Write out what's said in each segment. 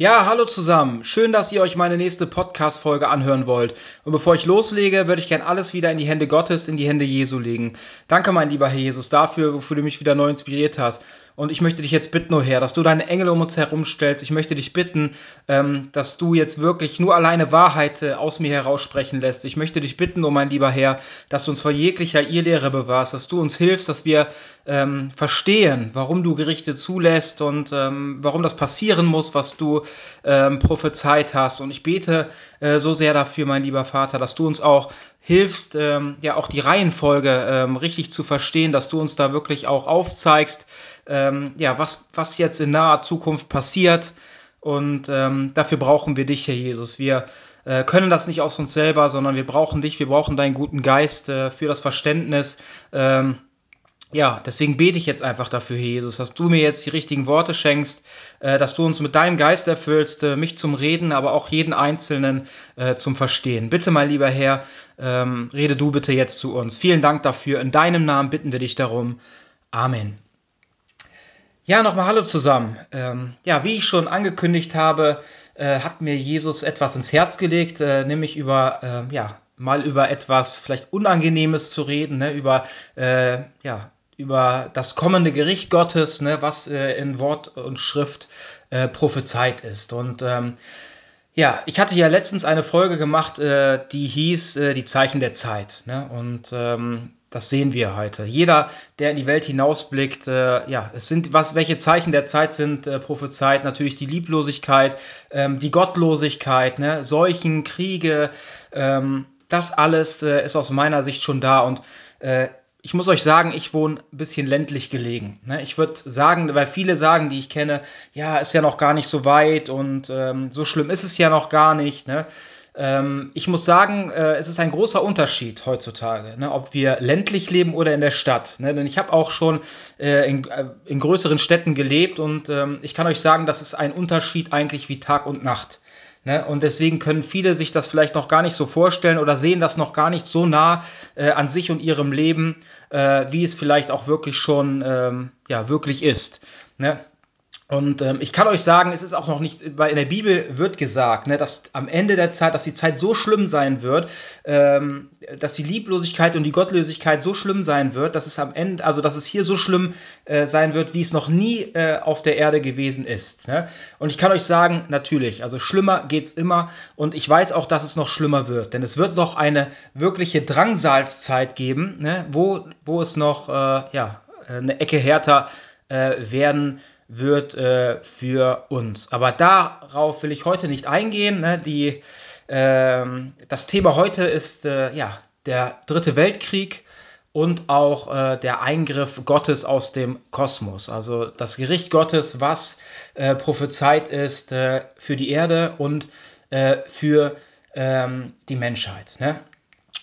Ja, hallo zusammen. Schön, dass ihr euch meine nächste Podcast-Folge anhören wollt. Und bevor ich loslege, würde ich gern alles wieder in die Hände Gottes, in die Hände Jesu legen. Danke, mein lieber Herr Jesus, dafür, wofür du mich wieder neu inspiriert hast. Und ich möchte dich jetzt bitten, oh Herr, dass du deine Engel um uns herumstellst. Ich möchte dich bitten, ähm, dass du jetzt wirklich nur alleine Wahrheit äh, aus mir heraussprechen lässt. Ich möchte dich bitten, oh mein lieber Herr, dass du uns vor jeglicher Irrlehre bewahrst, dass du uns hilfst, dass wir ähm, verstehen, warum du Gerichte zulässt und ähm, warum das passieren muss, was du ähm, prophezeit hast. Und ich bete äh, so sehr dafür, mein lieber Vater, dass du uns auch hilfst, ähm, ja auch die Reihenfolge ähm, richtig zu verstehen, dass du uns da wirklich auch aufzeigst, ähm, ja, was, was jetzt in naher Zukunft passiert. Und ähm, dafür brauchen wir dich, Herr Jesus. Wir äh, können das nicht aus uns selber, sondern wir brauchen dich, wir brauchen deinen guten Geist äh, für das Verständnis. Ähm, ja, deswegen bete ich jetzt einfach dafür, Jesus, dass du mir jetzt die richtigen Worte schenkst, äh, dass du uns mit deinem Geist erfüllst, äh, mich zum Reden, aber auch jeden Einzelnen äh, zum Verstehen. Bitte, mein lieber Herr, ähm, rede du bitte jetzt zu uns. Vielen Dank dafür. In deinem Namen bitten wir dich darum. Amen. Ja, nochmal Hallo zusammen. Ähm, ja, wie ich schon angekündigt habe, hat mir Jesus etwas ins Herz gelegt, nämlich über, ja, mal über etwas vielleicht Unangenehmes zu reden, ne, über, ja, über das kommende Gericht Gottes, ne, was äh, in Wort und Schrift äh, prophezeit ist. Und ähm, ja, ich hatte ja letztens eine Folge gemacht, äh, die hieß äh, Die Zeichen der Zeit. Ne? Und ähm, das sehen wir heute. Jeder, der in die Welt hinausblickt, äh, ja, es sind, was, welche Zeichen der Zeit sind äh, prophezeit? Natürlich die Lieblosigkeit, ähm, die Gottlosigkeit, ne? Seuchen, Kriege, ähm, das alles äh, ist aus meiner Sicht schon da und äh, ich muss euch sagen, ich wohne ein bisschen ländlich gelegen. Ne? Ich würde sagen, weil viele sagen, die ich kenne, ja, ist ja noch gar nicht so weit und ähm, so schlimm ist es ja noch gar nicht. Ne? Ähm, ich muss sagen, äh, es ist ein großer Unterschied heutzutage, ne? ob wir ländlich leben oder in der Stadt. Ne? Denn ich habe auch schon äh, in, äh, in, größeren Städten gelebt und ähm, ich kann euch sagen, das ist ein Unterschied eigentlich wie Tag und Nacht. Ne? Und deswegen können viele sich das vielleicht noch gar nicht so vorstellen oder sehen das noch gar nicht so nah äh, an sich und ihrem Leben, äh, wie es vielleicht auch wirklich schon ähm, ja, wirklich ist. Ne? Und ähm, ich kann euch sagen, es ist auch noch nicht, weil in der Bibel wird gesagt, ne, dass am Ende der Zeit, dass die Zeit so schlimm sein wird, ähm, dass die Lieblosigkeit und die Gottlosigkeit so schlimm sein wird, dass es am Ende, also dass es hier so schlimm äh, sein wird, wie es noch nie äh, auf der Erde gewesen ist. Ne? Und ich kann euch sagen, natürlich, also schlimmer geht's immer und ich weiß auch, dass es noch schlimmer wird, denn es wird noch eine wirkliche Drangsalzzeit geben, ne, wo, wo es noch äh, ja, eine Ecke härter äh, werden wird wird äh, für uns. Aber darauf will ich heute nicht eingehen. Ne? Die, ähm, das Thema heute ist äh, ja, der Dritte Weltkrieg und auch äh, der Eingriff Gottes aus dem Kosmos. Also das Gericht Gottes, was äh, prophezeit ist äh, für die Erde und äh, für ähm, die Menschheit. Ne?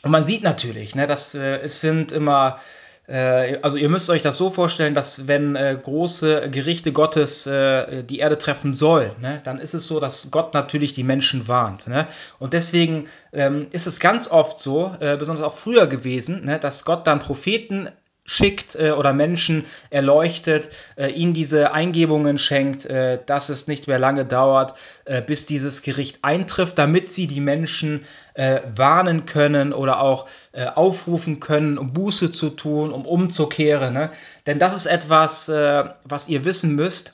Und man sieht natürlich, ne, dass es sind immer also ihr müsst euch das so vorstellen, dass wenn äh, große Gerichte Gottes äh, die Erde treffen soll, ne, dann ist es so, dass Gott natürlich die Menschen warnt. Ne? Und deswegen ähm, ist es ganz oft so, äh, besonders auch früher gewesen, ne, dass Gott dann Propheten schickt äh, oder Menschen erleuchtet, äh, ihnen diese Eingebungen schenkt, äh, dass es nicht mehr lange dauert, äh, bis dieses Gericht eintrifft, damit sie die Menschen äh, warnen können oder auch äh, aufrufen können, um Buße zu tun, um umzukehren. Ne? Denn das ist etwas, was ihr wissen müsst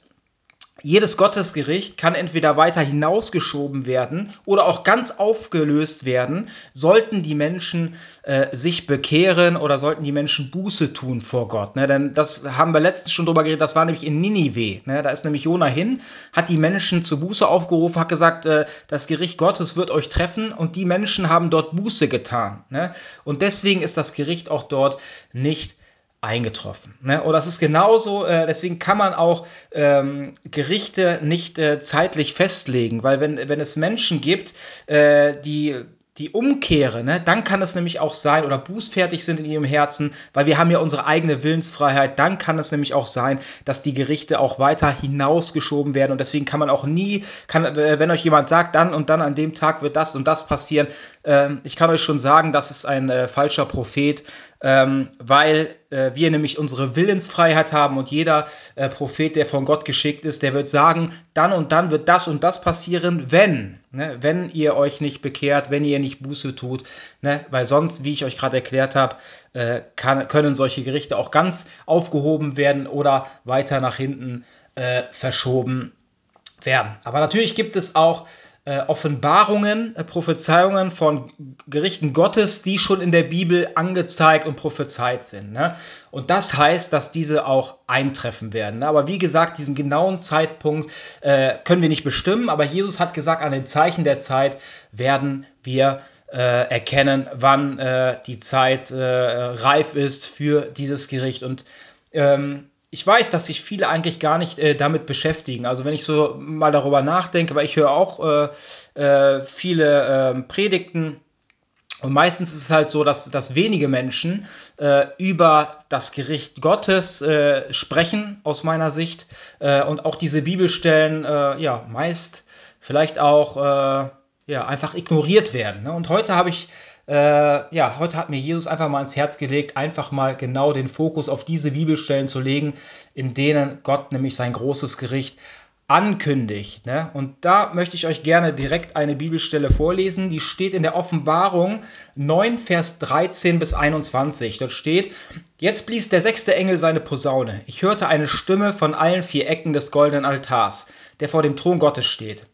jedes Gottesgericht kann entweder weiter hinausgeschoben werden oder auch ganz aufgelöst werden, sollten die Menschen äh, sich bekehren oder sollten die Menschen Buße tun vor Gott. Ne? Denn das haben wir letztens schon drüber geredet, das war nämlich in Ninive. Ne? Da ist nämlich Jona hin, hat die Menschen zur Buße aufgerufen, hat gesagt, äh, das Gericht Gottes wird euch treffen und die Menschen haben dort Buße getan. Ne? Und deswegen ist das Gericht auch dort nicht eingetroffen. Ne? Oder es ist genauso, äh, deswegen kann man auch ähm, Gerichte nicht äh, zeitlich festlegen, weil wenn, wenn es Menschen gibt, äh, die die Umkehre, ne, dann kann es nämlich auch sein, oder bußfertig sind in ihrem Herzen, weil wir haben ja unsere eigene Willensfreiheit, dann kann es nämlich auch sein, dass die Gerichte auch weiter hinausgeschoben werden. Und deswegen kann man auch nie, kann, wenn euch jemand sagt, dann und dann an dem Tag wird das und das passieren, äh, ich kann euch schon sagen, das ist ein äh, falscher Prophet, ähm, weil äh, wir nämlich unsere Willensfreiheit haben und jeder äh, Prophet, der von Gott geschickt ist, der wird sagen, dann und dann wird das und das passieren, wenn, ne, wenn ihr euch nicht bekehrt, wenn ihr nicht Buße tut, ne, weil sonst, wie ich euch gerade erklärt habe, äh, können solche Gerichte auch ganz aufgehoben werden oder weiter nach hinten äh, verschoben werden. Aber natürlich gibt es auch äh, Offenbarungen, äh, Prophezeiungen von Gerichten Gottes, die schon in der Bibel angezeigt und prophezeit sind. Ne? Und das heißt, dass diese auch eintreffen werden. Ne? Aber wie gesagt, diesen genauen Zeitpunkt äh, können wir nicht bestimmen, aber Jesus hat gesagt, an den Zeichen der Zeit werden wir äh, erkennen, wann die Zeit reif ist für dieses Gericht. Und ähm, ich weiß, dass sich viele eigentlich gar nicht äh, damit beschäftigen. Also wenn ich so mal darüber nachdenke, weil ich höre auch äh, äh, viele ähm, Predigten und meistens ist es halt so, dass, dass wenige Menschen äh, über das Gericht Gottes äh, sprechen, aus meiner Sicht. Äh, und auch diese Bibelstellen, ja, meist vielleicht auch ja, einfach ignoriert werden. Ne? Und heute habe ich äh, ja, heute hat mir Jesus einfach mal ins Herz gelegt, einfach mal genau den Fokus auf diese Bibelstellen zu legen, in denen Gott nämlich sein großes Gericht ankündigt. Ne? Und da möchte ich euch gerne direkt eine Bibelstelle vorlesen. Die steht in der Offenbarung 9, Vers 13 bis 21. Dort steht, jetzt blies der sechste Engel seine Posaune. Ich hörte eine Stimme von allen vier Ecken des goldenen Altars, der vor dem Thron Gottes steht.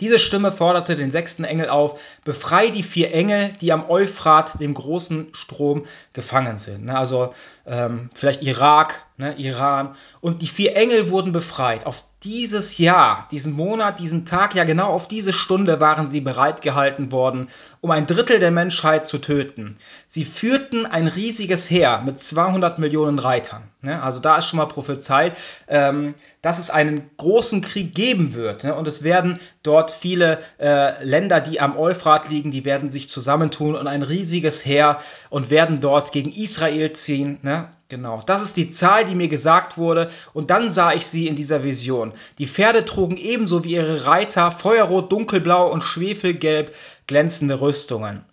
Diese Stimme forderte den sechsten Engel auf, befrei die vier Engel, die am Euphrat, dem großen Strom, gefangen sind. Ne, also ähm, vielleicht Irak, ne, Iran. Und die vier Engel wurden befreit. Auf dieses Jahr, diesen Monat, diesen Tag, ja genau auf diese Stunde waren sie bereitgehalten worden, um ein Drittel der Menschheit zu töten. Sie führten ein riesiges Heer mit 200 Millionen Reitern. Ne? Also da ist schon mal prophezeit, ähm, dass es einen großen Krieg geben wird. Ne? Und es werden dort viele äh, Länder, die am Euphrat liegen, die werden sich zusammentun und ein riesiges Heer und werden dort gegen Israel ziehen. Ne? Genau, das ist die Zahl, die mir gesagt wurde, und dann sah ich sie in dieser Vision. Die Pferde trugen ebenso wie ihre Reiter feuerrot, dunkelblau und schwefelgelb glänzende Rüstungen.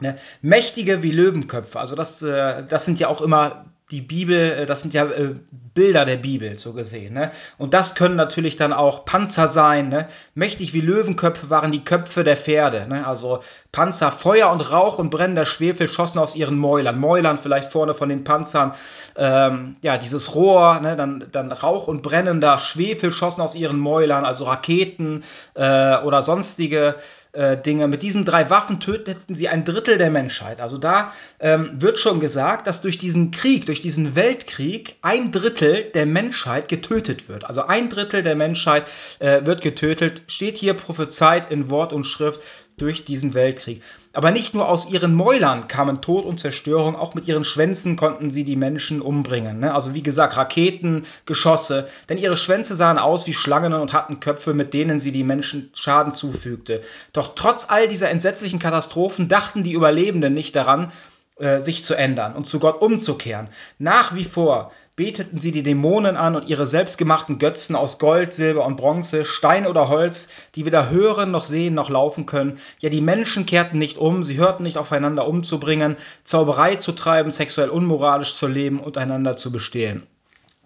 Ne? Mächtige wie Löwenköpfe, also das, äh, das sind ja auch immer die Bibel, äh, das sind ja äh, Bilder der Bibel, so gesehen. Ne? Und das können natürlich dann auch Panzer sein. Ne? Mächtig wie Löwenköpfe waren die Köpfe der Pferde. Ne? Also Panzer, Feuer und Rauch und brennender Schwefel schossen aus ihren Mäulern. Mäulern vielleicht vorne von den Panzern. Ähm, ja, dieses Rohr, ne? dann, dann Rauch und brennender Schwefel schossen aus ihren Mäulern. Also Raketen äh, oder sonstige äh, Dinge. Mit diesen drei Waffen töteten sie ein Drittel der Menschheit. Also da ähm, wird schon gesagt, dass durch diesen Krieg, durch diesen Weltkrieg, ein Drittel der Menschheit getötet wird. Also ein Drittel der Menschheit äh, wird getötet, steht hier prophezeit in Wort und Schrift durch diesen Weltkrieg. Aber nicht nur aus ihren Mäulern kamen Tod und Zerstörung, auch mit ihren Schwänzen konnten sie die Menschen umbringen. Ne? Also wie gesagt, Raketen, Geschosse, denn ihre Schwänze sahen aus wie Schlangen und hatten Köpfe, mit denen sie die Menschen Schaden zufügte. Doch trotz all dieser entsetzlichen Katastrophen dachten die Überlebenden nicht daran, äh, sich zu ändern und zu Gott umzukehren. Nach wie vor beteten sie die Dämonen an und ihre selbstgemachten Götzen aus Gold, Silber und Bronze, Stein oder Holz, die weder hören noch sehen noch laufen können. Ja, die Menschen kehrten nicht um, sie hörten nicht aufeinander umzubringen, Zauberei zu treiben, sexuell unmoralisch zu leben und einander zu bestehlen.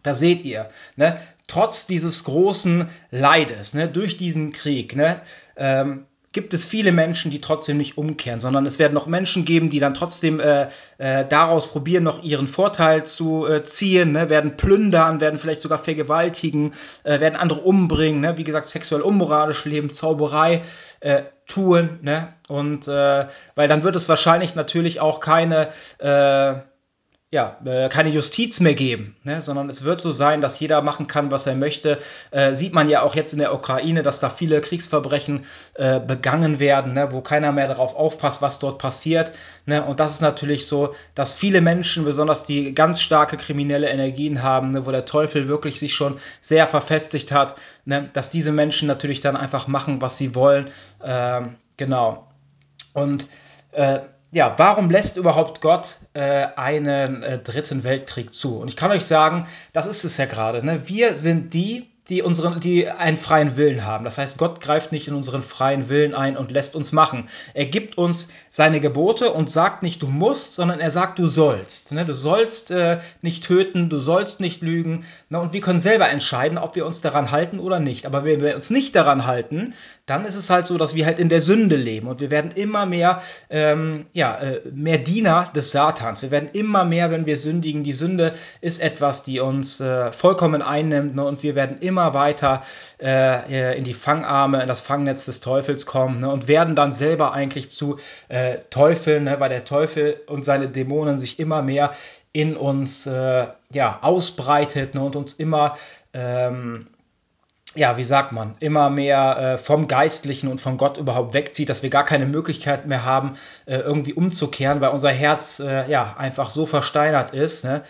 Da seht ihr, ne, trotz dieses großen Leides, ne, durch diesen Krieg, ne, ähm, gibt es viele Menschen, die trotzdem nicht umkehren, sondern es werden noch Menschen geben, die dann trotzdem äh, äh, daraus probieren, noch ihren Vorteil zu äh, ziehen, ne? werden plündern, werden vielleicht sogar vergewaltigen, äh, werden andere umbringen, ne? wie gesagt, sexuell unmoralisch leben, Zauberei äh, tun, ne? und äh, weil dann wird es wahrscheinlich natürlich auch keine ja, äh, keine Justiz mehr geben, ne? sondern es wird so sein, dass jeder machen kann, was er möchte. Äh, sieht man ja auch jetzt in der Ukraine, dass da viele Kriegsverbrechen äh, begangen werden, ne? wo keiner mehr darauf aufpasst, was dort passiert. Ne? Und das ist natürlich so, dass viele Menschen, besonders die ganz starke kriminelle Energien haben, ne? wo der Teufel wirklich sich schon sehr verfestigt hat, ne? dass diese Menschen natürlich dann einfach machen, was sie wollen. Ähm, genau. Und äh, ja, warum lässt überhaupt Gott äh, einen äh, dritten Weltkrieg zu? Und ich kann euch sagen, das ist es ja gerade. Ne? Wir sind die, die, unseren, die einen freien Willen haben. Das heißt, Gott greift nicht in unseren freien Willen ein und lässt uns machen. Er gibt uns seine Gebote und sagt nicht, du musst, sondern er sagt, du sollst. Ne? Du sollst äh, nicht töten, du sollst nicht lügen. Ne? Und wir können selber entscheiden, ob wir uns daran halten oder nicht. Aber wenn wir uns nicht daran halten, dann ist es halt so, dass wir halt in der Sünde leben und wir werden immer mehr, ähm, ja, äh, mehr Diener des Satans. Wir werden immer mehr, wenn wir sündigen. Die Sünde ist etwas, die uns äh, vollkommen einnimmt ne? und wir werden immer weiter äh, in die Fangarme, in das Fangnetz des Teufels kommen ne? und werden dann selber eigentlich zu äh, Teufeln, ne? weil der Teufel und seine Dämonen sich immer mehr in uns äh, ja, ausbreitet ne? und uns immer ähm, ja, wie sagt man, immer mehr äh, vom Geistlichen und von Gott überhaupt wegzieht, dass wir gar keine Möglichkeit mehr haben, äh, irgendwie umzukehren, weil unser Herz äh, ja einfach so versteinert ist. Ne?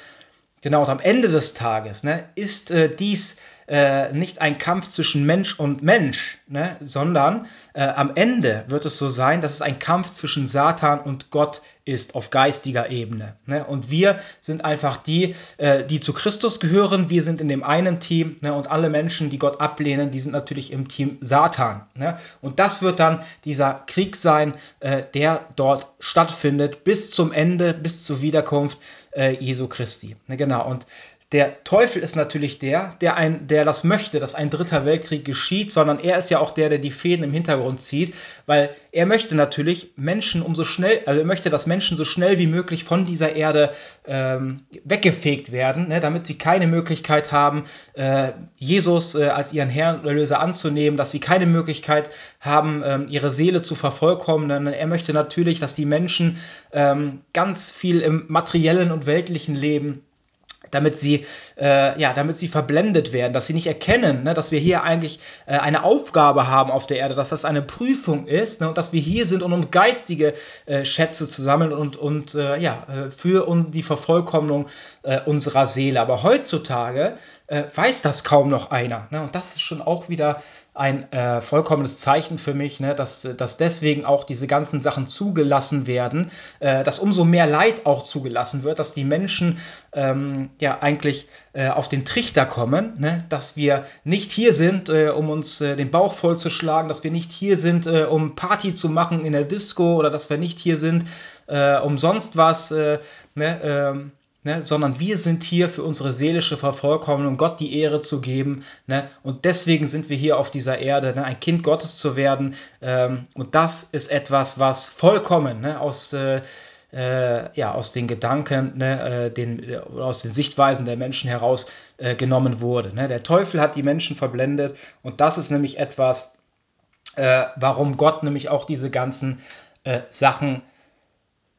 Genau, und am Ende des Tages ne, ist äh, dies äh, nicht ein Kampf zwischen Mensch und Mensch, ne, sondern äh, am Ende wird es so sein, dass es ein Kampf zwischen Satan und Gott ist auf geistiger Ebene. Ne? Und wir sind einfach die, äh, die zu Christus gehören. Wir sind in dem einen Team ne? und alle Menschen, die Gott ablehnen, die sind natürlich im Team Satan. Ne? Und das wird dann dieser Krieg sein, äh, der dort stattfindet bis zum Ende, bis zur Wiederkunft äh, Jesu Christi. Ne? Genau. Und der Teufel ist natürlich der, der, ein, der das möchte, dass ein dritter Weltkrieg geschieht, sondern er ist ja auch der, der die Fäden im Hintergrund zieht, weil er möchte natürlich Menschen umso schnell, also er möchte, dass Menschen so schnell wie möglich von dieser Erde ähm, weggefegt werden, ne, damit sie keine Möglichkeit haben, äh, Jesus äh, als ihren Herrn und Erlöser anzunehmen, dass sie keine Möglichkeit haben, ähm, ihre Seele zu vervollkommnen. Er möchte natürlich, dass die Menschen ähm, ganz viel im materiellen und weltlichen Leben damit sie, äh, ja, damit sie verblendet werden, dass sie nicht erkennen, ne, dass wir hier eigentlich äh, eine Aufgabe haben auf der Erde, dass das eine Prüfung ist ne, und dass wir hier sind, um, um geistige äh, Schätze zu sammeln und, und äh, ja, äh, für um die Vervollkommnung äh, unserer Seele. Aber heutzutage weiß das kaum noch einer. Ne, und das ist schon auch wieder ein äh, vollkommenes Zeichen für mich, ne, dass, dass deswegen auch diese ganzen Sachen zugelassen werden, äh, dass umso mehr Leid auch zugelassen wird, dass die Menschen ähm, ja eigentlich äh, auf den Trichter kommen, ne, dass wir nicht hier sind, äh, um uns äh, den Bauch vollzuschlagen, dass wir nicht hier sind, äh, um Party zu machen in der Disco oder dass wir nicht hier sind, um sonst was. Ne, ähm, Ne, sondern wir sind hier für unsere seelische Vervollkommnung, Gott die Ehre zu geben. Ne, und deswegen sind wir hier auf dieser Erde, ne, ein Kind Gottes zu werden. Ähm, und das ist etwas, was vollkommen ne, aus, äh, äh, ja, aus den Gedanken, ne, äh, den, äh, aus den Sichtweisen der Menschen heraus äh, wurde. Ne. Der Teufel hat die Menschen verblendet und das ist nämlich etwas, äh, warum Gott nämlich auch diese ganzen Sachen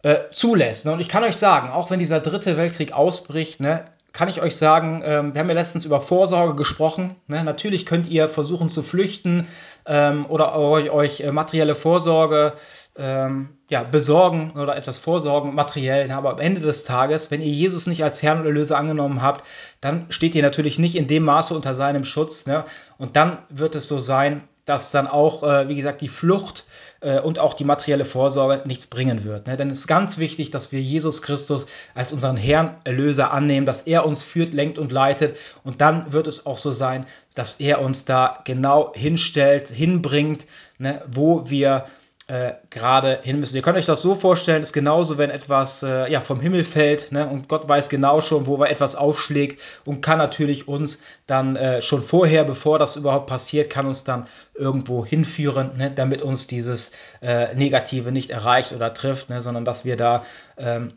äh, zulässt. Ne? Und ich kann euch sagen, auch wenn dieser dritte Weltkrieg ausbricht, ne, kann ich euch sagen, ähm, wir haben ja letztens über Vorsorge gesprochen. Ne? Natürlich könnt ihr versuchen zu flüchten ähm, oder euch, euch äh, materielle Vorsorge ähm, ja, besorgen oder etwas vorsorgen, materiell. Ne? Aber am Ende des Tages, wenn ihr Jesus nicht als Herrn und Erlöser angenommen habt, dann steht ihr natürlich nicht in dem Maße unter seinem Schutz. Ne? Und dann wird es so sein, dass dann auch, äh, wie gesagt, die Flucht äh, und auch die materielle Vorsorge nichts bringen wird. Ne? Denn es ist ganz wichtig, dass wir Jesus Christus als unseren Herrn, Erlöser annehmen, dass er uns führt, lenkt und leitet. Und dann wird es auch so sein, dass er uns da genau hinstellt, hinbringt, ne? wo wir äh, gerade hin müssen. Ihr könnt euch das so vorstellen, ist genauso, wenn etwas äh, ja, vom Himmel fällt ne, und Gott weiß genau schon, wo etwas aufschlägt und kann natürlich uns dann äh, schon vorher, bevor das überhaupt passiert, kann uns dann irgendwo hinführen, ne, damit uns dieses äh, Negative nicht erreicht oder trifft, ne, sondern dass wir da ähm,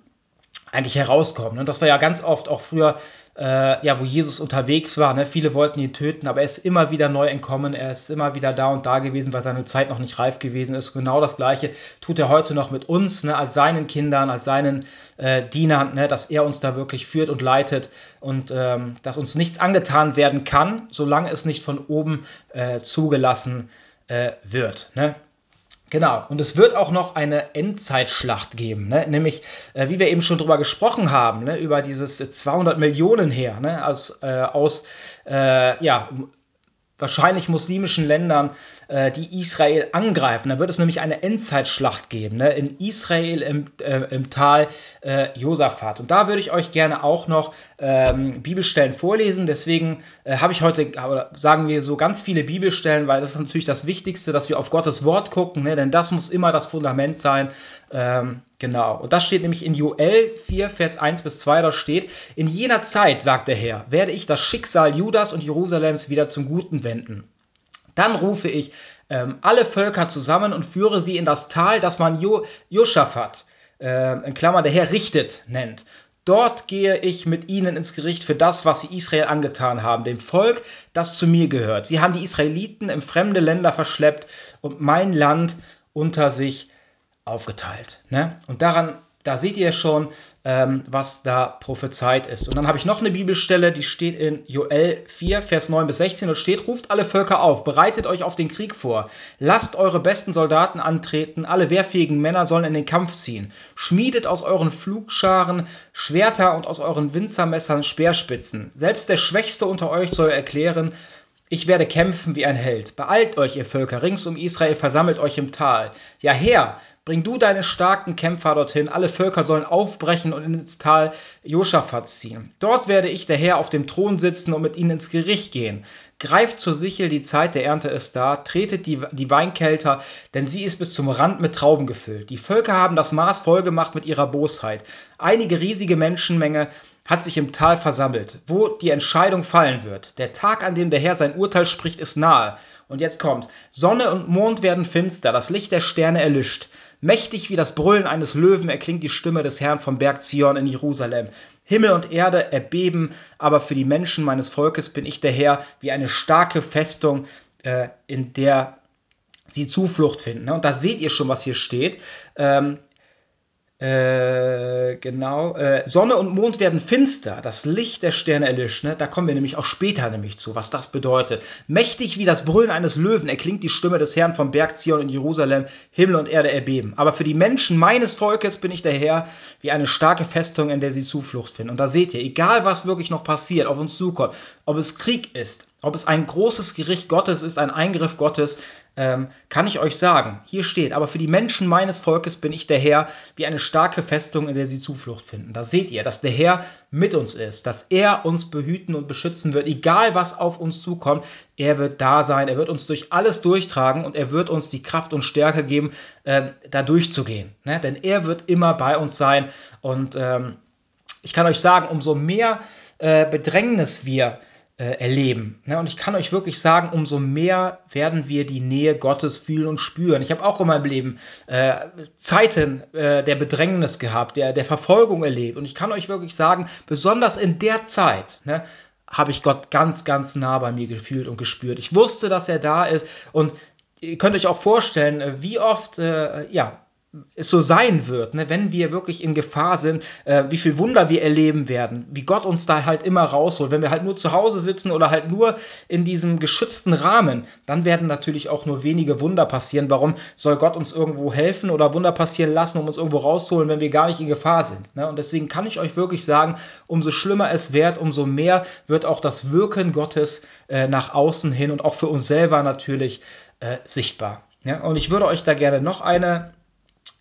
eigentlich herauskommen. Und das war ja ganz oft auch früher äh, ja, wo Jesus unterwegs war. Ne? Viele wollten ihn töten, aber er ist immer wieder neu entkommen. Er ist immer wieder da und da gewesen, weil seine Zeit noch nicht reif gewesen ist. Genau das Gleiche tut er heute noch mit uns, ne? als seinen Kindern, als seinen äh, Dienern, ne? dass er uns da wirklich führt und leitet und ähm, dass uns nichts angetan werden kann, solange es nicht von oben äh, zugelassen äh, wird. Ne? Genau, und es wird auch noch eine Endzeitschlacht geben, ne? nämlich, äh, wie wir eben schon drüber gesprochen haben, ne? über dieses 200 Millionen her, ne? aus, äh, aus äh, ja, wahrscheinlich muslimischen Ländern, äh, die Israel angreifen. Da wird es nämlich eine Endzeitschlacht geben, ne? in Israel im, äh, im Tal äh, Josaphat. Und da würde ich euch gerne auch noch ähm, Bibelstellen vorlesen. Deswegen äh, habe ich heute, sagen wir so, ganz viele Bibelstellen, weil das ist natürlich das Wichtigste, dass wir auf Gottes Wort gucken, ne? denn das muss immer das Fundament sein. Ähm, genau. Und das steht nämlich in Joel 4, Vers 1 bis 2. Da steht, in jener Zeit, sagt der Herr, werde ich das Schicksal Judas und Jerusalems wieder zum Guten wenden. Dann rufe ich ähm, alle Völker zusammen und führe sie in das Tal, das man jo Joschafat, äh, in Klammer der Herr richtet, nennt. Dort gehe ich mit ihnen ins Gericht für das, was sie Israel angetan haben, dem Volk, das zu mir gehört. Sie haben die Israeliten in fremde Länder verschleppt und mein Land unter sich aufgeteilt. Ne? Und daran da seht ihr schon, ähm, was da prophezeit ist. Und dann habe ich noch eine Bibelstelle, die steht in Joel 4, Vers 9 bis 16 und steht, ruft alle Völker auf, bereitet euch auf den Krieg vor, lasst eure besten Soldaten antreten, alle wehrfähigen Männer sollen in den Kampf ziehen, schmiedet aus euren Flugscharen Schwerter und aus euren Winzermessern Speerspitzen. Selbst der Schwächste unter euch soll erklären, ich werde kämpfen wie ein Held. Beeilt euch, ihr Völker, rings um Israel, versammelt euch im Tal. Ja, her, bring du deine starken Kämpfer dorthin. Alle Völker sollen aufbrechen und ins Tal Josaphat ziehen. Dort werde ich, der Herr, auf dem Thron sitzen und mit ihnen ins Gericht gehen. Greift zur Sichel, die Zeit der Ernte ist da. Tretet die, die Weinkelter, denn sie ist bis zum Rand mit Trauben gefüllt. Die Völker haben das Maß vollgemacht mit ihrer Bosheit. Einige riesige Menschenmenge hat sich im Tal versammelt, wo die Entscheidung fallen wird. Der Tag, an dem der Herr sein Urteil spricht, ist nahe. Und jetzt kommt. Sonne und Mond werden finster, das Licht der Sterne erlischt. Mächtig wie das Brüllen eines Löwen erklingt die Stimme des Herrn vom Berg Zion in Jerusalem. Himmel und Erde erbeben, aber für die Menschen meines Volkes bin ich der Herr, wie eine starke Festung, äh, in der sie Zuflucht finden. Und da seht ihr schon, was hier steht. Ähm, äh, genau. Äh, Sonne und Mond werden finster, das Licht der Sterne erlischt. Ne? Da kommen wir nämlich auch später nämlich zu, was das bedeutet. Mächtig wie das Brüllen eines Löwen erklingt die Stimme des Herrn vom Berg Zion in Jerusalem. Himmel und Erde erbeben. Aber für die Menschen meines Volkes bin ich der Herr, wie eine starke Festung, in der sie Zuflucht finden. Und da seht ihr, egal was wirklich noch passiert, auf uns zukommt, ob es Krieg ist, ob es ein großes Gericht Gottes ist, ein Eingriff Gottes, ähm, kann ich euch sagen. Hier steht, aber für die Menschen meines Volkes bin ich der Herr, wie eine starke Festung, in der sie Zuflucht finden. Da seht ihr, dass der Herr mit uns ist, dass er uns behüten und beschützen wird, egal was auf uns zukommt. Er wird da sein, er wird uns durch alles durchtragen und er wird uns die Kraft und Stärke geben, äh, da durchzugehen. Ne? Denn er wird immer bei uns sein und ähm, ich kann euch sagen, umso mehr äh, Bedrängnis wir äh, erleben. Ne? Und ich kann euch wirklich sagen, umso mehr werden wir die Nähe Gottes fühlen und spüren. Ich habe auch in meinem Leben äh, Zeiten äh, der Bedrängnis gehabt, der, der Verfolgung erlebt. Und ich kann euch wirklich sagen, besonders in der Zeit, ne, habe ich Gott ganz, ganz nah bei mir gefühlt und gespürt. Ich wusste, dass er da ist und ihr könnt euch auch vorstellen, äh, wie oft, äh, ja, es so sein wird, ne, wenn wir wirklich in Gefahr sind, äh, wie viel Wunder wir erleben werden, wie Gott uns da halt immer rausholt. Wenn wir halt nur zu Hause sitzen oder halt nur in diesem geschützten Rahmen, dann werden natürlich auch nur wenige Wunder passieren. Warum soll Gott uns irgendwo helfen oder Wunder passieren lassen, um uns irgendwo rauszuholen, wenn wir gar nicht in Gefahr sind? Ne? Und deswegen kann ich euch wirklich sagen, umso schlimmer es wird, umso mehr wird auch das Wirken Gottes äh, nach außen hin und auch für uns selber natürlich äh, sichtbar. Ja? Und ich würde euch da gerne noch eine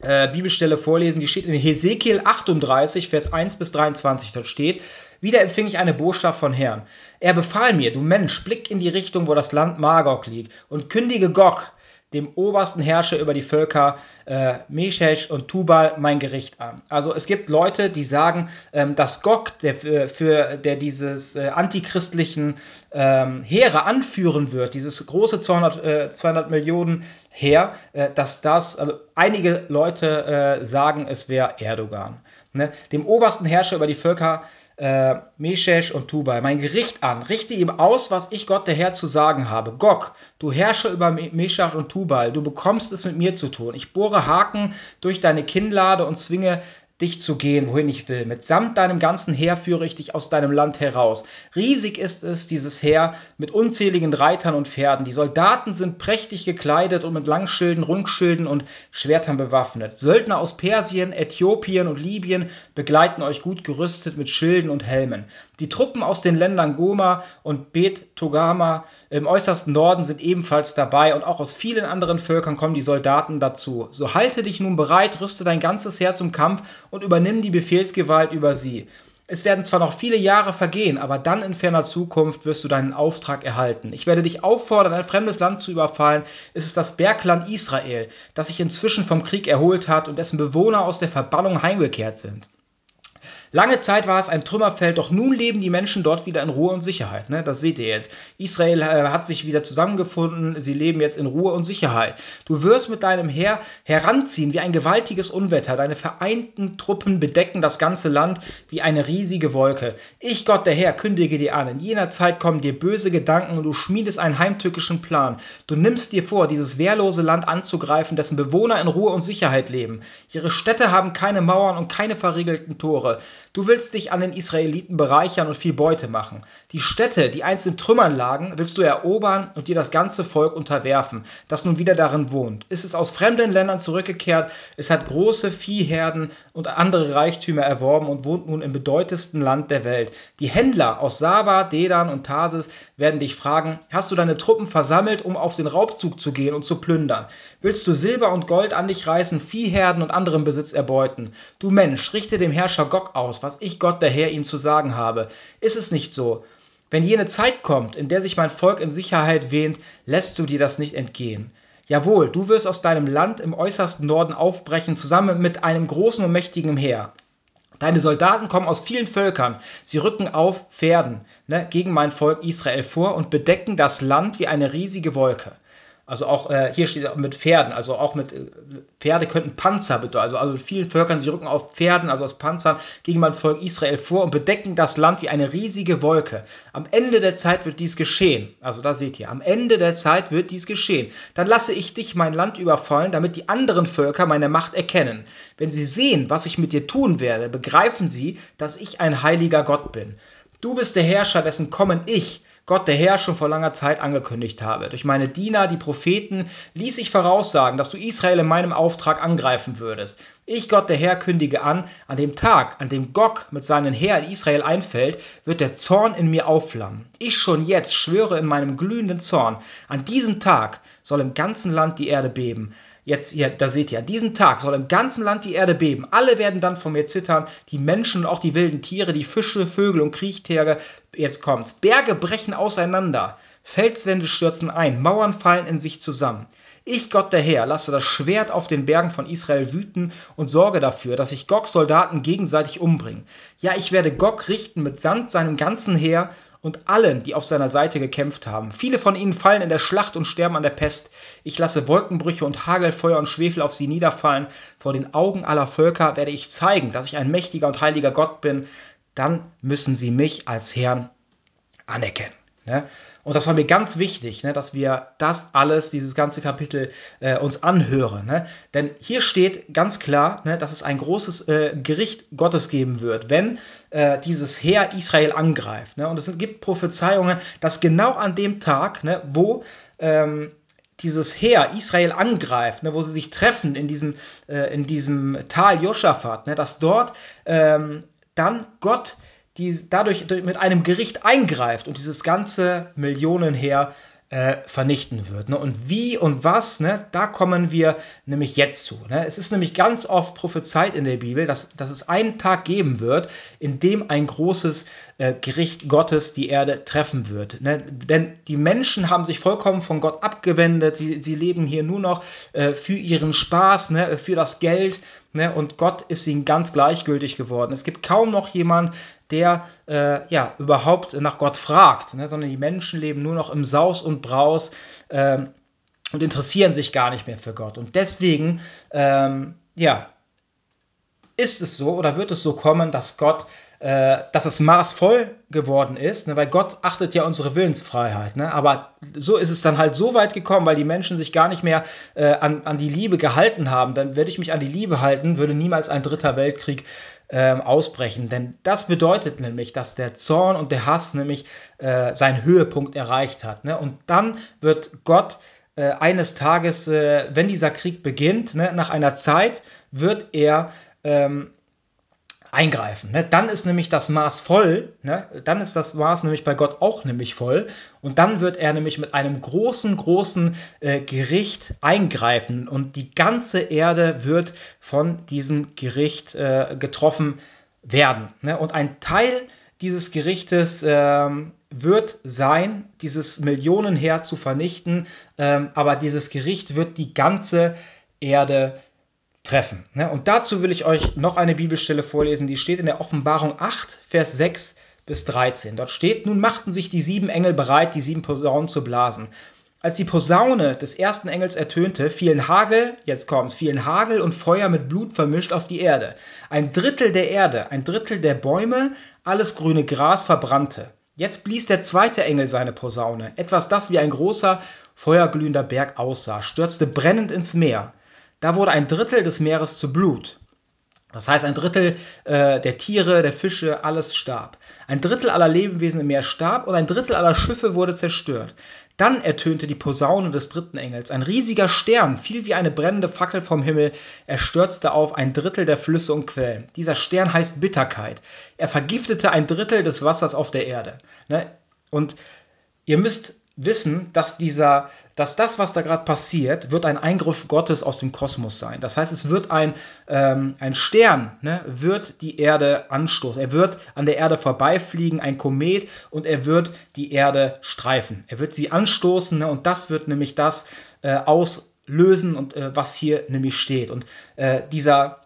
äh, Bibelstelle vorlesen, die steht in Hesekiel 38, Vers 1 bis 23. Dort steht, wieder empfing ich eine Botschaft von Herrn. Er befahl mir, du Mensch, blick in die Richtung, wo das Land Magog liegt, und kündige Gog, dem obersten Herrscher über die Völker äh, Meshech und Tubal mein Gericht an. Also es gibt Leute, die sagen, ähm, dass Gog, der für, der dieses äh, antichristlichen ähm, Heere anführen wird, dieses große 200, äh, 200 Millionen Heer, äh, dass das, also einige Leute äh, sagen, es wäre Erdogan. Ne? Dem obersten Herrscher über die Völker äh, Meshech und Tubal mein Gericht an, richte ihm aus, was ich Gott der Herr zu sagen habe. Gog, du Herrscher über Meshach und Tubal, du bekommst es mit mir zu tun. Ich bohre Haken durch deine Kinnlade und zwinge dich zu gehen, wohin ich will. Mitsamt deinem ganzen Heer führe ich dich aus deinem Land heraus. Riesig ist es, dieses Heer, mit unzähligen Reitern und Pferden. Die Soldaten sind prächtig gekleidet und mit Langschilden, Rundschilden und Schwertern bewaffnet. Söldner aus Persien, Äthiopien und Libyen begleiten euch gut gerüstet mit Schilden und Helmen. Die Truppen aus den Ländern Goma und Bet Togama im äußersten Norden sind ebenfalls dabei und auch aus vielen anderen Völkern kommen die Soldaten dazu. So halte dich nun bereit, rüste dein ganzes Heer zum Kampf und übernimm die Befehlsgewalt über sie. Es werden zwar noch viele Jahre vergehen, aber dann in ferner Zukunft wirst du deinen Auftrag erhalten. Ich werde dich auffordern, ein fremdes Land zu überfallen. Es ist das Bergland Israel, das sich inzwischen vom Krieg erholt hat und dessen Bewohner aus der Verbannung heimgekehrt sind. Lange Zeit war es ein Trümmerfeld, doch nun leben die Menschen dort wieder in Ruhe und Sicherheit. Ne? Das seht ihr jetzt. Israel äh, hat sich wieder zusammengefunden, sie leben jetzt in Ruhe und Sicherheit. Du wirst mit deinem Heer heranziehen wie ein gewaltiges Unwetter. Deine vereinten Truppen bedecken das ganze Land wie eine riesige Wolke. Ich, Gott der Herr, kündige dir an. In jener Zeit kommen dir böse Gedanken und du schmiedest einen heimtückischen Plan. Du nimmst dir vor, dieses wehrlose Land anzugreifen, dessen Bewohner in Ruhe und Sicherheit leben. Ihre Städte haben keine Mauern und keine verriegelten Tore. Du willst dich an den Israeliten bereichern und viel Beute machen. Die Städte, die einst in Trümmern lagen, willst du erobern und dir das ganze Volk unterwerfen, das nun wieder darin wohnt. Es ist aus fremden Ländern zurückgekehrt, es hat große Viehherden und andere Reichtümer erworben und wohnt nun im bedeutendsten Land der Welt. Die Händler aus Saba, Dedan und Tarsis werden dich fragen, hast du deine Truppen versammelt, um auf den Raubzug zu gehen und zu plündern? Willst du Silber und Gold an dich reißen, Viehherden und anderen Besitz erbeuten? Du Mensch, richte dem Herrscher Gog aus, was ich Gott der Herr ihm zu sagen habe. Ist es nicht so? Wenn jene Zeit kommt, in der sich mein Volk in Sicherheit wähnt, lässt du dir das nicht entgehen. Jawohl, du wirst aus deinem Land im äußersten Norden aufbrechen, zusammen mit einem großen und mächtigen Heer. Deine Soldaten kommen aus vielen Völkern. Sie rücken auf Pferden ne, gegen mein Volk Israel vor und bedecken das Land wie eine riesige Wolke. Also auch äh, hier steht mit Pferden, also auch mit äh, Pferde könnten Panzer bedeuten. Also, also vielen Völkern, sie rücken auf Pferden, also aus Panzern, gegen mein Volk Israel vor und bedecken das Land wie eine riesige Wolke. Am Ende der Zeit wird dies geschehen. Also da seht ihr, am Ende der Zeit wird dies geschehen. Dann lasse ich dich mein Land überfallen, damit die anderen Völker meine Macht erkennen. Wenn sie sehen, was ich mit dir tun werde, begreifen sie, dass ich ein heiliger Gott bin. Du bist der Herrscher, dessen Kommen ich, Gott der Herr schon vor langer Zeit angekündigt habe. Durch meine Diener, die Propheten, ließ ich voraussagen, dass du Israel in meinem Auftrag angreifen würdest. Ich, Gott der Herr, kündige an, an dem Tag, an dem Gog mit seinen Heer in Israel einfällt, wird der Zorn in mir aufflammen. Ich schon jetzt schwöre in meinem glühenden Zorn, an diesem Tag soll im ganzen Land die Erde beben. Jetzt hier, da seht ihr, an diesem Tag soll im ganzen Land die Erde beben. Alle werden dann von mir zittern, die Menschen und auch die wilden Tiere, die Fische, Vögel und Kriechtiere. Jetzt kommt's. Berge brechen auseinander, Felswände stürzen ein, Mauern fallen in sich zusammen. Ich, Gott der Herr, lasse das Schwert auf den Bergen von Israel wüten und sorge dafür, dass sich Gogs Soldaten gegenseitig umbringen. Ja, ich werde Gog richten mit Sand seinem ganzen Heer und allen, die auf seiner Seite gekämpft haben. Viele von ihnen fallen in der Schlacht und sterben an der Pest. Ich lasse Wolkenbrüche und Hagelfeuer und Schwefel auf sie niederfallen. Vor den Augen aller Völker werde ich zeigen, dass ich ein mächtiger und heiliger Gott bin. Dann müssen sie mich als Herrn anerkennen. Ne? Und das war mir ganz wichtig, ne, dass wir das alles, dieses ganze Kapitel, äh, uns anhören. Ne? Denn hier steht ganz klar, ne, dass es ein großes äh, Gericht Gottes geben wird, wenn äh, dieses Heer Israel angreift. Ne? Und es gibt Prophezeiungen, dass genau an dem Tag, ne, wo ähm, dieses Heer Israel angreift, ne, wo sie sich treffen in diesem, äh, in diesem Tal Josaphat, ne, dass dort ähm, dann Gott die dadurch mit einem Gericht eingreift und dieses ganze Millionenheer äh, vernichten wird. Ne? Und wie und was, ne? da kommen wir nämlich jetzt zu. Ne? Es ist nämlich ganz oft prophezeit in der Bibel, dass, dass es einen Tag geben wird, in dem ein großes äh, Gericht Gottes die Erde treffen wird. Ne? Denn die Menschen haben sich vollkommen von Gott abgewendet, sie, sie leben hier nur noch äh, für ihren Spaß, ne? für das Geld. Ne? Und Gott ist ihnen ganz gleichgültig geworden. Es gibt kaum noch jemand, der äh, ja überhaupt nach Gott fragt, ne? sondern die Menschen leben nur noch im Saus und Braus äh, und interessieren sich gar nicht mehr für Gott. Und deswegen, ähm, ja, ist es so oder wird es so kommen, dass Gott, äh, dass es maßvoll geworden ist, ne? weil Gott achtet ja unsere Willensfreiheit. Ne? Aber so ist es dann halt so weit gekommen, weil die Menschen sich gar nicht mehr äh, an, an die Liebe gehalten haben. Dann würde ich mich an die Liebe halten, würde niemals ein dritter Weltkrieg äh, ausbrechen. Denn das bedeutet nämlich, dass der Zorn und der Hass nämlich äh, seinen Höhepunkt erreicht hat. Ne? Und dann wird Gott äh, eines Tages, äh, wenn dieser Krieg beginnt, ne, nach einer Zeit, wird er ähm, eingreifen. Ne? Dann ist nämlich das Maß voll, ne? dann ist das Maß nämlich bei Gott auch nämlich voll und dann wird er nämlich mit einem großen, großen äh, Gericht eingreifen und die ganze Erde wird von diesem Gericht äh, getroffen werden. Ne? Und ein Teil dieses Gerichtes ähm, wird sein, dieses Millionenheer zu vernichten, ähm, aber dieses Gericht wird die ganze Erde treffen. Ne? Und dazu will ich euch noch eine Bibelstelle vorlesen, die steht in der Offenbarung 8, Vers 6 bis 13. Dort steht, nun machten sich die sieben Engel bereit, die sieben Posaunen zu blasen. Als die Posaune des ersten Engels ertönte, fielen Hagel, jetzt kommt, fielen Hagel und Feuer mit Blut vermischt auf die Erde. Ein Drittel der Erde, ein Drittel der Bäume, alles grüne Gras verbrannte. Jetzt blies der zweite Engel seine Posaune. Etwas, das wie ein großer, feuerglühender Berg aussah, stürzte brennend ins Meer. Da wurde ein Drittel des Meeres zu Blut. Das heißt, ein Drittel äh, der Tiere, der Fische, alles starb. Ein Drittel aller Lebewesen im Meer starb und ein Drittel aller Schiffe wurde zerstört. Dann ertönte die Posaune des dritten Engels. Ein riesiger Stern fiel wie eine brennende Fackel vom Himmel. Er stürzte auf ein Drittel der Flüsse und Quellen. Dieser Stern heißt Bitterkeit. Er vergiftete ein Drittel des Wassers auf der Erde. Ne? Und ihr müsst wissen, dass dieser, dass das, was da gerade passiert, wird ein Eingriff Gottes aus dem Kosmos sein. Das heißt, es wird ein, ähm, ein Stern, ne, wird die Erde anstoßen. Er wird an der Erde vorbeifliegen, ein Komet, und er wird die Erde streifen. Er wird sie anstoßen, ne, und das wird nämlich das äh, auslösen und äh, was hier nämlich steht. Und äh, dieser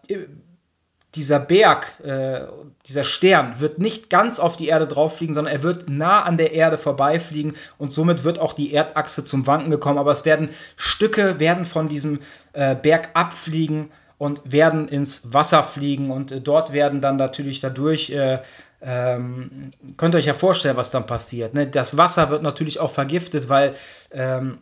dieser Berg, äh, dieser Stern wird nicht ganz auf die Erde drauffliegen, sondern er wird nah an der Erde vorbeifliegen und somit wird auch die Erdachse zum Wanken gekommen. Aber es werden Stücke werden von diesem äh, Berg abfliegen und werden ins Wasser fliegen und äh, dort werden dann natürlich dadurch äh, ähm, könnt ihr euch ja vorstellen, was dann passiert. Ne? Das Wasser wird natürlich auch vergiftet, weil ähm,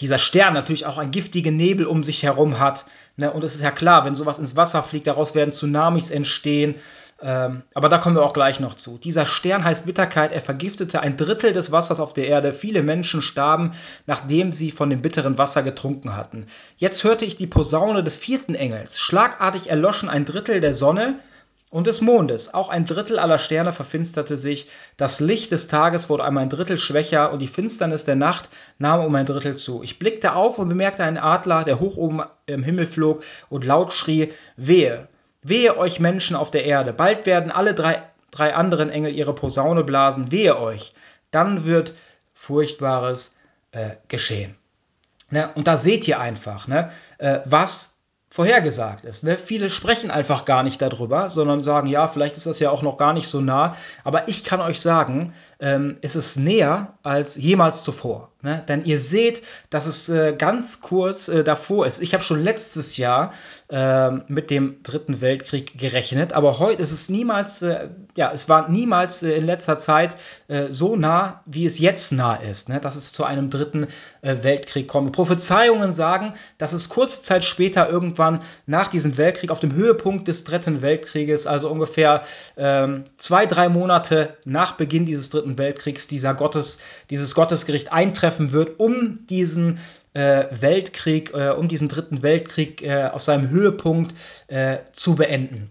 dieser Stern natürlich auch einen giftigen Nebel um sich herum hat. Ne? Und es ist ja klar, wenn sowas ins Wasser fliegt, daraus werden Tsunamis entstehen. Ähm, aber da kommen wir auch gleich noch zu. Dieser Stern heißt Bitterkeit. Er vergiftete ein Drittel des Wassers auf der Erde. Viele Menschen starben, nachdem sie von dem bitteren Wasser getrunken hatten. Jetzt hörte ich die Posaune des vierten Engels. Schlagartig erloschen ein Drittel der Sonne und des Mondes. Auch ein Drittel aller Sterne verfinsterte sich. Das Licht des Tages wurde einmal ein Drittel schwächer und die Finsternis der Nacht nahm um ein Drittel zu. Ich blickte auf und bemerkte einen Adler, der hoch oben im Himmel flog und laut schrie: Wehe, wehe euch Menschen auf der Erde. Bald werden alle drei, drei anderen Engel ihre Posaune blasen. Wehe euch. Dann wird Furchtbares äh, geschehen. Ne? Und da seht ihr einfach, ne? äh, was vorhergesagt ist. Ne? Viele sprechen einfach gar nicht darüber, sondern sagen, ja, vielleicht ist das ja auch noch gar nicht so nah. Aber ich kann euch sagen, ähm, es ist näher als jemals zuvor. Ne? Denn ihr seht, dass es äh, ganz kurz äh, davor ist. Ich habe schon letztes Jahr äh, mit dem Dritten Weltkrieg gerechnet, aber heute ist es niemals, äh, ja, es war niemals äh, in letzter Zeit äh, so nah, wie es jetzt nah ist, ne? dass es zu einem Dritten Weltkrieg kommt. Prophezeiungen sagen, dass es kurze Zeit später irgendwann nach diesem Weltkrieg auf dem Höhepunkt des Dritten Weltkrieges, also ungefähr ähm, zwei, drei Monate nach Beginn dieses Dritten Weltkriegs, dieser Gottes, dieses Gottesgericht eintreffen treffen wird, um diesen äh, Weltkrieg, äh, um diesen dritten Weltkrieg äh, auf seinem Höhepunkt äh, zu beenden.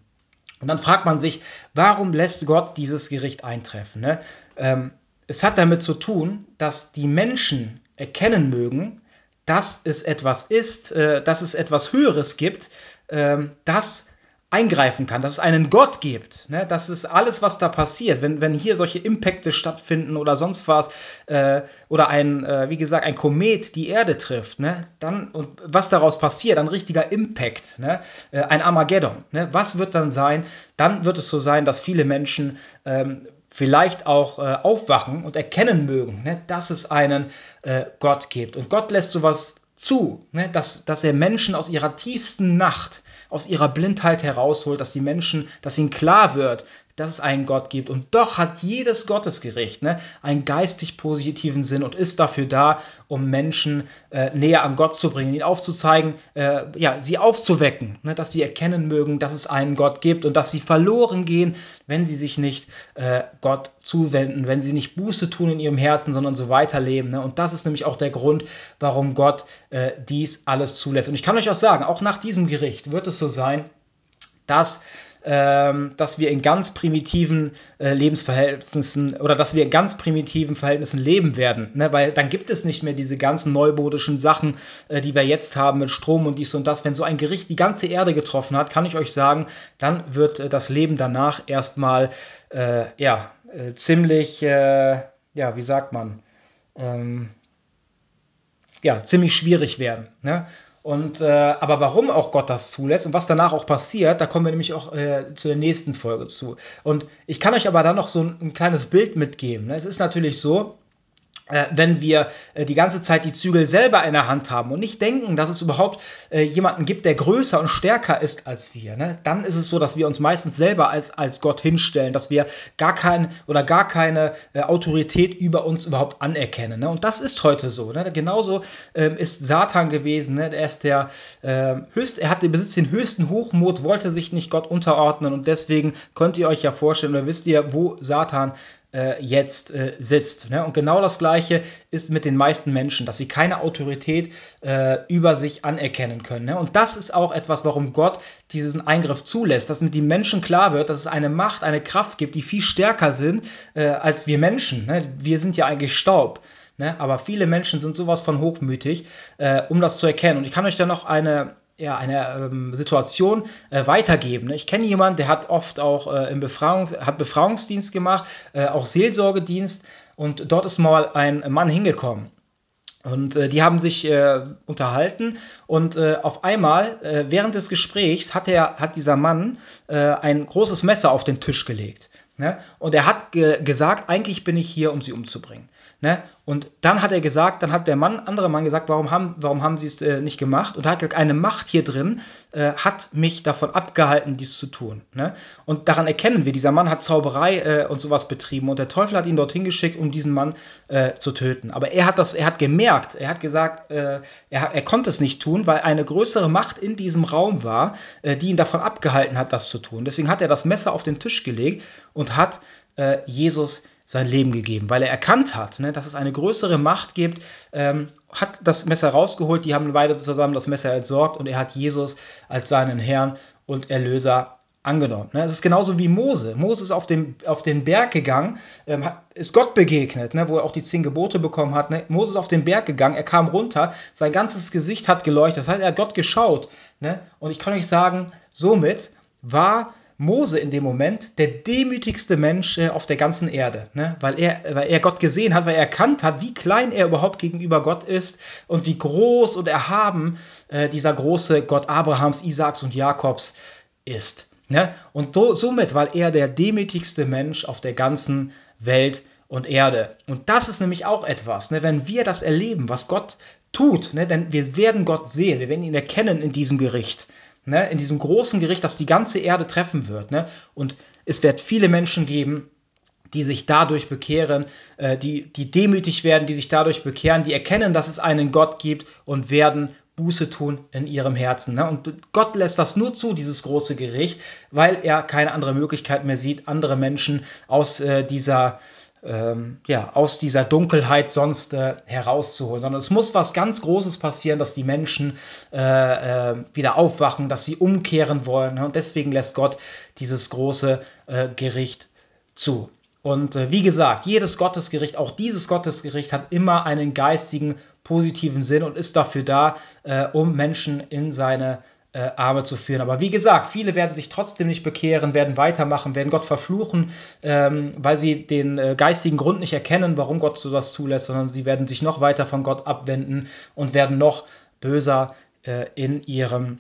Und dann fragt man sich, warum lässt Gott dieses Gericht eintreffen? Ne? Ähm, es hat damit zu tun, dass die Menschen erkennen mögen, dass es etwas ist, äh, dass es etwas Höheres gibt, ähm, das eingreifen kann, dass es einen Gott gibt. Ne? Das ist alles, was da passiert. Wenn, wenn hier solche Impacte stattfinden oder sonst was, äh, oder ein, äh, wie gesagt, ein Komet die Erde trifft, ne? dann, und was daraus passiert, ein richtiger Impact, ne? Äh, ein Armageddon. Ne? Was wird dann sein? Dann wird es so sein, dass viele Menschen ähm, vielleicht auch äh, aufwachen und erkennen mögen, ne? dass es einen äh, Gott gibt. Und Gott lässt sowas zu, ne, dass, dass er Menschen aus ihrer tiefsten Nacht, aus ihrer Blindheit herausholt, dass die Menschen, dass ihnen klar wird, dass es einen Gott gibt. Und doch hat jedes Gottesgericht ne, einen geistig positiven Sinn und ist dafür da, um Menschen äh, näher an Gott zu bringen, ihnen aufzuzeigen, äh, ja, sie aufzuwecken, ne, dass sie erkennen mögen, dass es einen Gott gibt und dass sie verloren gehen, wenn sie sich nicht äh, Gott zuwenden, wenn sie nicht Buße tun in ihrem Herzen, sondern so weiterleben. Ne? Und das ist nämlich auch der Grund, warum Gott äh, dies alles zulässt. Und ich kann euch auch sagen, auch nach diesem Gericht wird es so sein, dass dass wir in ganz primitiven äh, Lebensverhältnissen oder dass wir in ganz primitiven Verhältnissen leben werden. Ne? Weil dann gibt es nicht mehr diese ganzen neubodischen Sachen, äh, die wir jetzt haben mit Strom und dies und das. Wenn so ein Gericht die ganze Erde getroffen hat, kann ich euch sagen, dann wird äh, das Leben danach erstmal äh, ja, äh, ziemlich, äh, ja, wie sagt man, ähm, ja, ziemlich schwierig werden. Ne? Und, äh, aber warum auch Gott das zulässt und was danach auch passiert, da kommen wir nämlich auch äh, zu der nächsten Folge zu. Und ich kann euch aber dann noch so ein, ein kleines Bild mitgeben. Ne? Es ist natürlich so, wenn wir äh, die ganze Zeit die Zügel selber in der Hand haben und nicht denken, dass es überhaupt äh, jemanden gibt, der größer und stärker ist als wir, ne? dann ist es so, dass wir uns meistens selber als, als Gott hinstellen, dass wir gar kein oder gar keine äh, Autorität über uns überhaupt anerkennen. Ne? Und das ist heute so. Ne? Genauso ähm, ist Satan gewesen. Ne? Er ist der äh, höchst, er hat den Besitz den höchsten Hochmut, wollte sich nicht Gott unterordnen und deswegen könnt ihr euch ja vorstellen oder wisst ihr, wo Satan äh, jetzt äh, sitzt. Ne? Und genau das Gleiche ist mit den meisten Menschen, dass sie keine Autorität äh, über sich anerkennen können. Ne? Und das ist auch etwas, warum Gott diesen Eingriff zulässt, dass mit den Menschen klar wird, dass es eine Macht, eine Kraft gibt, die viel stärker sind äh, als wir Menschen. Ne? Wir sind ja eigentlich Staub. Ne? Aber viele Menschen sind sowas von hochmütig, äh, um das zu erkennen. Und ich kann euch da noch eine ja, eine ähm, Situation äh, weitergeben. Ne? Ich kenne jemanden, der hat oft auch äh, im Befragung, hat Befragungsdienst gemacht, äh, auch Seelsorgedienst und dort ist mal ein Mann hingekommen. Und äh, die haben sich äh, unterhalten und äh, auf einmal während des Gesprächs hat, er, hat dieser Mann ein großes Messer auf den Tisch gelegt. Ne? Und er hat ge gesagt, eigentlich bin ich hier, um sie umzubringen. Ne? Und dann hat er gesagt, dann hat der Mann, andere Mann gesagt, warum haben, warum haben sie es äh, nicht gemacht? Und er hat gesagt, eine Macht hier drin äh, hat mich davon abgehalten, dies zu tun. Ne? Und daran erkennen wir, dieser Mann hat Zauberei äh, und sowas betrieben und der Teufel hat ihn dorthin geschickt, um diesen Mann äh, zu töten. Aber er hat das, er hat gemerkt, er hat gesagt, äh, er, er konnte es nicht tun, weil eine größere Macht in diesem Raum war, äh, die ihn davon abgehalten hat, das zu tun. Deswegen hat er das Messer auf den Tisch gelegt und hat Jesus sein Leben gegeben, weil er erkannt hat, ne, dass es eine größere Macht gibt, ähm, hat das Messer rausgeholt, die haben beide zusammen das Messer entsorgt und er hat Jesus als seinen Herrn und Erlöser angenommen. Ne? Es ist genauso wie Mose. Mose ist auf den, auf den Berg gegangen, ähm, ist Gott begegnet, ne, wo er auch die zehn Gebote bekommen hat. Ne? Mose ist auf den Berg gegangen, er kam runter, sein ganzes Gesicht hat geleuchtet. Das heißt, er hat Gott geschaut. Ne? Und ich kann euch sagen, somit war Mose in dem Moment der demütigste Mensch äh, auf der ganzen Erde, ne? weil, er, weil er Gott gesehen hat, weil er erkannt hat, wie klein er überhaupt gegenüber Gott ist und wie groß und erhaben äh, dieser große Gott Abrahams, Isaaks und Jakobs ist. Ne? Und so, somit war er der demütigste Mensch auf der ganzen Welt und Erde. Und das ist nämlich auch etwas, ne? wenn wir das erleben, was Gott tut, ne? denn wir werden Gott sehen, wir werden ihn erkennen in diesem Gericht ne, in diesem großen Gericht, das die ganze Erde treffen wird. Ne? Und es wird viele Menschen geben, die sich dadurch bekehren, äh, die, die demütig werden, die sich dadurch bekehren, die erkennen, dass es einen Gott gibt und werden Buße tun in ihrem Herzen. Ne? Und Gott lässt das nur zu, dieses große Gericht, weil er keine andere Möglichkeit mehr sieht, andere Menschen aus äh, dieser ähm, ja, aus dieser Dunkelheit sonst äh, herauszuholen, sondern es muss was ganz Großes passieren, dass die Menschen äh, äh, wieder aufwachen, dass sie umkehren wollen. Ne? Und deswegen lässt Gott dieses große äh, Gericht zu. Und äh, wie gesagt, jedes Gottesgericht, auch dieses Gottesgericht, hat immer einen geistigen, positiven Sinn und ist dafür da, äh, um Menschen in seine äh, Arme zu führen. Aber wie gesagt, viele werden sich trotzdem nicht bekehren, werden weitermachen, werden Gott verfluchen, ähm, weil sie den äh, geistigen Grund nicht erkennen, warum Gott so was zulässt, sondern sie werden sich noch weiter von Gott abwenden und werden noch böser äh, in ihrem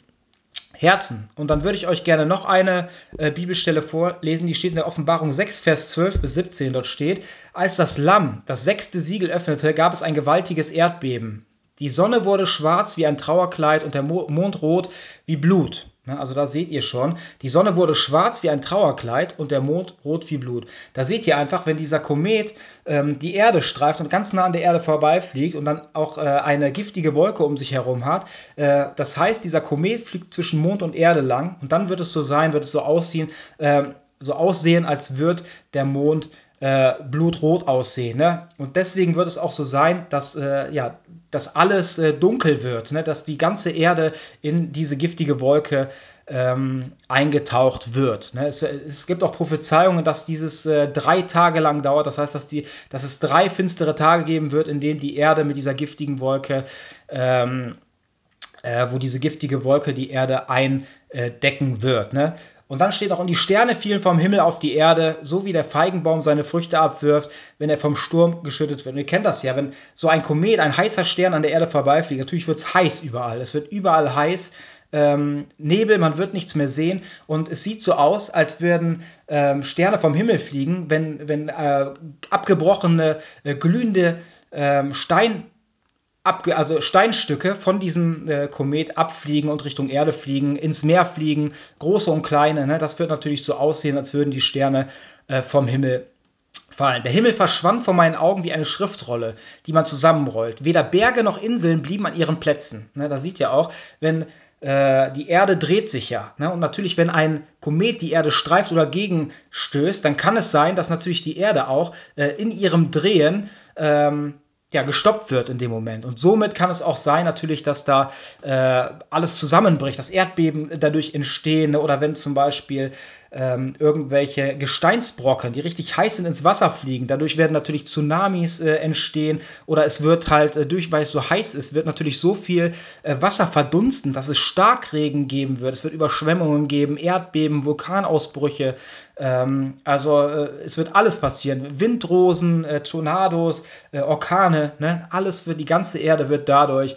Herzen. Und dann würde ich euch gerne noch eine äh, Bibelstelle vorlesen, die steht in der Offenbarung 6, Vers 12 bis 17. Dort steht, als das Lamm das sechste Siegel öffnete, gab es ein gewaltiges Erdbeben. Die Sonne wurde schwarz wie ein Trauerkleid und der Mond rot wie Blut. Ne, also da seht ihr schon, die Sonne wurde schwarz wie ein Trauerkleid und der Mond rot wie Blut. Da seht ihr einfach, wenn dieser Komet ähm, die Erde streift und ganz nah an der Erde vorbeifliegt und dann auch äh, eine giftige Wolke um sich herum hat. Äh, das heißt, dieser Komet fliegt zwischen Mond und Erde lang und dann wird es so sein, wird es so aussehen, äh, so aussehen, als wird der Mond äh, blutrot aussehen. Ne? Und deswegen wird es auch so sein, dass, äh, ja, dass alles äh, dunkel wird, ne? dass die ganze Erde in diese giftige Wolke ähm, eingetaucht wird. Ne? Es, es, gibt auch Prophezeiungen, dass dieses äh, drei Tage lang dauert. Das heißt, dass, die, dass es drei finstere Tage geben wird, in denen die Erde mit dieser giftigen Wolke ähm, äh, wo diese giftige Wolke die Erde eindecken wird. Ne? Und dann steht auch, und die Sterne fielen vom Himmel auf die Erde, so wie der Feigenbaum seine Früchte abwirft, wenn er vom Sturm geschüttet wird. Und ihr kennt das ja, wenn so ein Komet, ein heißer Stern an der Erde vorbeifliegt, natürlich wird es heiß überall. Es wird überall heiß. Ähm, Nebel, man wird nichts mehr sehen und es sieht so aus, als würden ähm, Sterne vom Himmel fliegen, wenn, wenn äh, abgebrochene, äh, glühende ähm, Stein abge also Steinstücke von diesem äh, Komet abfliegen und Richtung Erde fliegen, ins Meer fliegen, große und kleine. Ne? Das wird natürlich so aussehen, als würden die Sterne äh, vom Himmel fallen. Der Himmel verschwand vor meinen Augen wie eine Schriftrolle, die man zusammenrollt. Weder Berge noch Inseln blieben an ihren Plätzen. Ne? Da sieht ja auch, wenn äh, die Erde dreht sich ja. Ne? Und natürlich, wenn ein Komet die Erde streift oder gegenstößt, dann kann es sein, dass natürlich die Erde auch äh, in ihrem Drehen ähm, ja, gestoppt wird in dem Moment. Und somit kann es auch sein, natürlich, dass da äh, alles zusammenbricht, dass Erdbeben dadurch entstehen oder wenn zum Beispiel ähm, irgendwelche Gesteinsbrocken, die richtig heiß sind, ins Wasser fliegen. Dadurch werden natürlich Tsunamis äh, entstehen oder es wird halt, äh, durch, weil es so heiß ist, wird natürlich so viel äh, Wasser verdunsten, dass es Starkregen geben wird. Es wird Überschwemmungen geben, Erdbeben, Vulkanausbrüche. Ähm, also äh, es wird alles passieren. Windrosen, äh, Tornados, äh, Orkane, ne? alles für die ganze Erde wird dadurch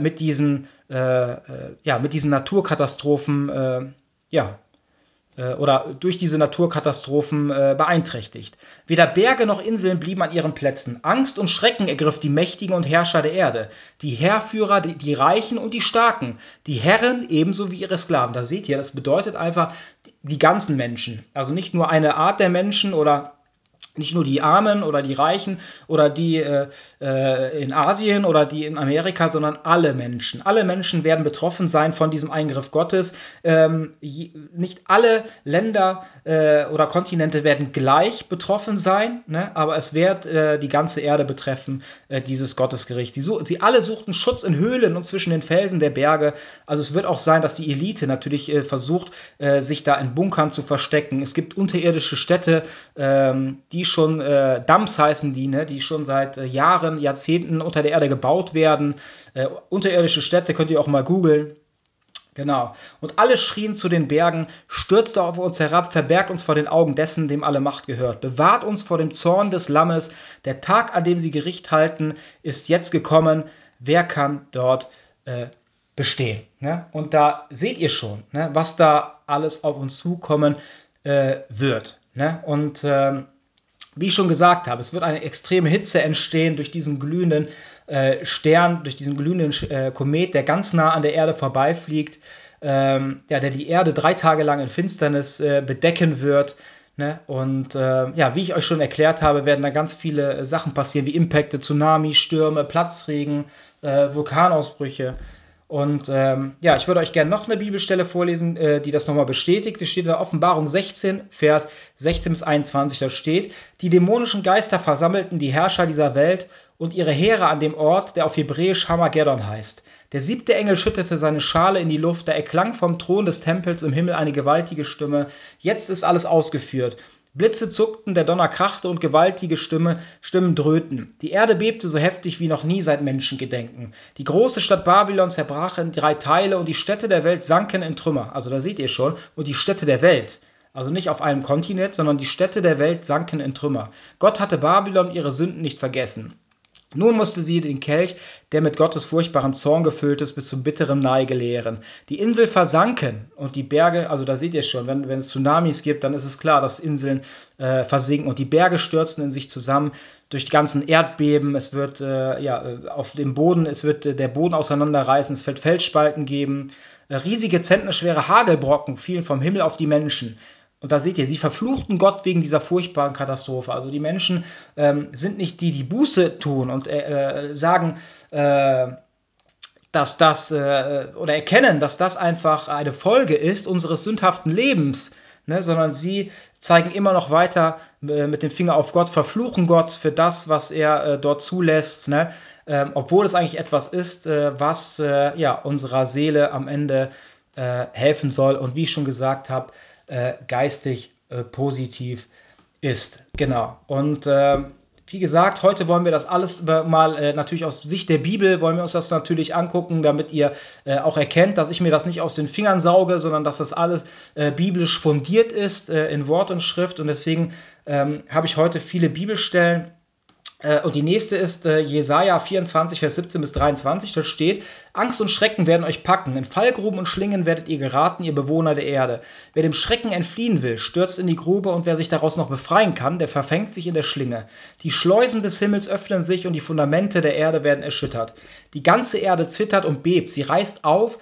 mit diesen, ja, mit diesen Naturkatastrophen ja, oder durch diese Naturkatastrophen äh, beeinträchtigt. Weder Berge noch Inseln blieben an ihren Plätzen. Angst und Schrecken ergriff die Mächtigen und Herrscher der Erde, die Heerführer, die, die Reichen und die Starken, die Herren ebenso wie ihre Sklaven. Da seht ihr, das bedeutet einfach die ganzen Menschen. Also nicht nur eine Art der Menschen oder nicht nur die Armen oder die Reichen oder die äh, äh, in Asien oder die in Amerika, sondern alle Menschen. Alle Menschen werden betroffen sein von diesem Eingriff Gottes. Ähm, je, nicht alle Länder äh, oder Kontinente werden gleich betroffen sein, ne? aber es wird äh, die ganze Erde betreffen, äh, dieses Gottesgericht. Sie, sie, alle suchten Schutz in Höhlen und zwischen den Felsen der Berge. Also es wird auch sein, dass die Elite natürlich äh, versucht, sich da in Bunkern zu verstecken. Es gibt unterirdische Städte, ähm, die schon äh, Dumps heißen die, ne, die schon seit äh, Jahren, Jahrzehnten unter der Erde gebaut werden. Äh, unterirdische Städte könnt ihr auch mal googeln. Genau. Und alle schrien zu den Bergen, stürzt auf uns herab, verbergt uns vor den Augen dessen, dem alle Macht gehört. Bewahrt uns vor dem Zorn des Lammes. Der Tag, an dem sie Gericht halten, ist jetzt gekommen. Wer kann dort äh, bestehen? Ne? Und da seht ihr schon, ne, was da alles auf uns zukommen äh, wird. Ne? Und ähm, wie ich schon gesagt habe, es wird eine extreme Hitze entstehen durch diesen glühenden äh, Stern, durch diesen glühenden äh, Komet, der ganz nah an der Erde vorbeifliegt, ähm, ja, der die Erde drei Tage lang in Finsternis äh, bedecken wird. Ne? Und äh, ja, wie ich euch schon erklärt habe, werden da ganz viele Sachen passieren, wie Impacte, Tsunami, Stürme, Platzregen, äh, Vulkanausbrüche. Und ähm, ja, ich würde euch gerne noch eine Bibelstelle vorlesen, äh, die das nochmal bestätigt. Es steht in der Offenbarung 16, Vers 16 bis 21. Da steht, die dämonischen Geister versammelten die Herrscher dieser Welt und ihre Heere an dem Ort, der auf Hebräisch Hamageddon heißt. Der siebte Engel schüttete seine Schale in die Luft, da erklang vom Thron des Tempels im Himmel eine gewaltige Stimme. Jetzt ist alles ausgeführt. Blitze zuckten, der Donner krachte und gewaltige Stimme, Stimmen dröhnten. Die Erde bebte so heftig wie noch nie seit Menschengedenken. Die große Stadt Babylon zerbrach in drei Teile und die Städte der Welt sanken in Trümmer. Also da seht ihr schon. Und die Städte der Welt. Also nicht auf einem Kontinent, sondern die Städte der Welt sanken in Trümmer. Gott hatte Babylon ihre Sünden nicht vergessen. Nun musste sie den Kelch, der mit Gottes furchtbarem Zorn gefüllt ist, bis zum bitteren Neige leeren. Die Insel versanken und die Berge, also da seht ihr schon, wenn, wenn es Tsunamis gibt, dann ist es klar, dass Inseln äh, versinken und die Berge stürzen in sich zusammen durch die ganzen Erdbeben. Es wird äh, ja, äh, auf dem Boden, es wird äh, der Boden auseinanderreißen, es wird Felsspalten geben. Äh, riesige zentnerschwere Hagelbrocken fielen vom Himmel auf die Menschen. Und da seht ihr, sie verfluchten Gott wegen dieser furchtbaren Katastrophe. Also die Menschen ähm, sind nicht die, die Buße tun und äh, äh, sagen, äh, dass das äh, oder erkennen, dass das einfach eine Folge ist unseres sündhaften Lebens, ne? sondern sie zeigen immer noch weiter äh, mit dem Finger auf Gott, verfluchen Gott für das, was er äh, dort zulässt, ne? ähm, obwohl es eigentlich etwas ist, was ja unserer Seele am Ende helfen soll. Und wie ich schon gesagt habe, äh, geistig äh, positiv ist. Genau. Und äh, wie gesagt, heute wollen wir das alles mal äh, natürlich aus Sicht der Bibel, wollen wir uns das natürlich angucken, damit ihr äh, auch erkennt, dass ich mir das nicht aus den Fingern sauge, sondern dass das alles äh, biblisch fundiert ist äh, in Wort und Schrift. Und deswegen ähm, habe ich heute viele Bibelstellen äh, und die nächste ist äh, Jesaja 24, Vers 17 bis 23. Da steht: Angst und Schrecken werden euch packen. In Fallgruben und Schlingen werdet ihr geraten, ihr Bewohner der Erde. Wer dem Schrecken entfliehen will, stürzt in die Grube und wer sich daraus noch befreien kann, der verfängt sich in der Schlinge. Die Schleusen des Himmels öffnen sich und die Fundamente der Erde werden erschüttert. Die ganze Erde zittert und bebt. Sie reißt auf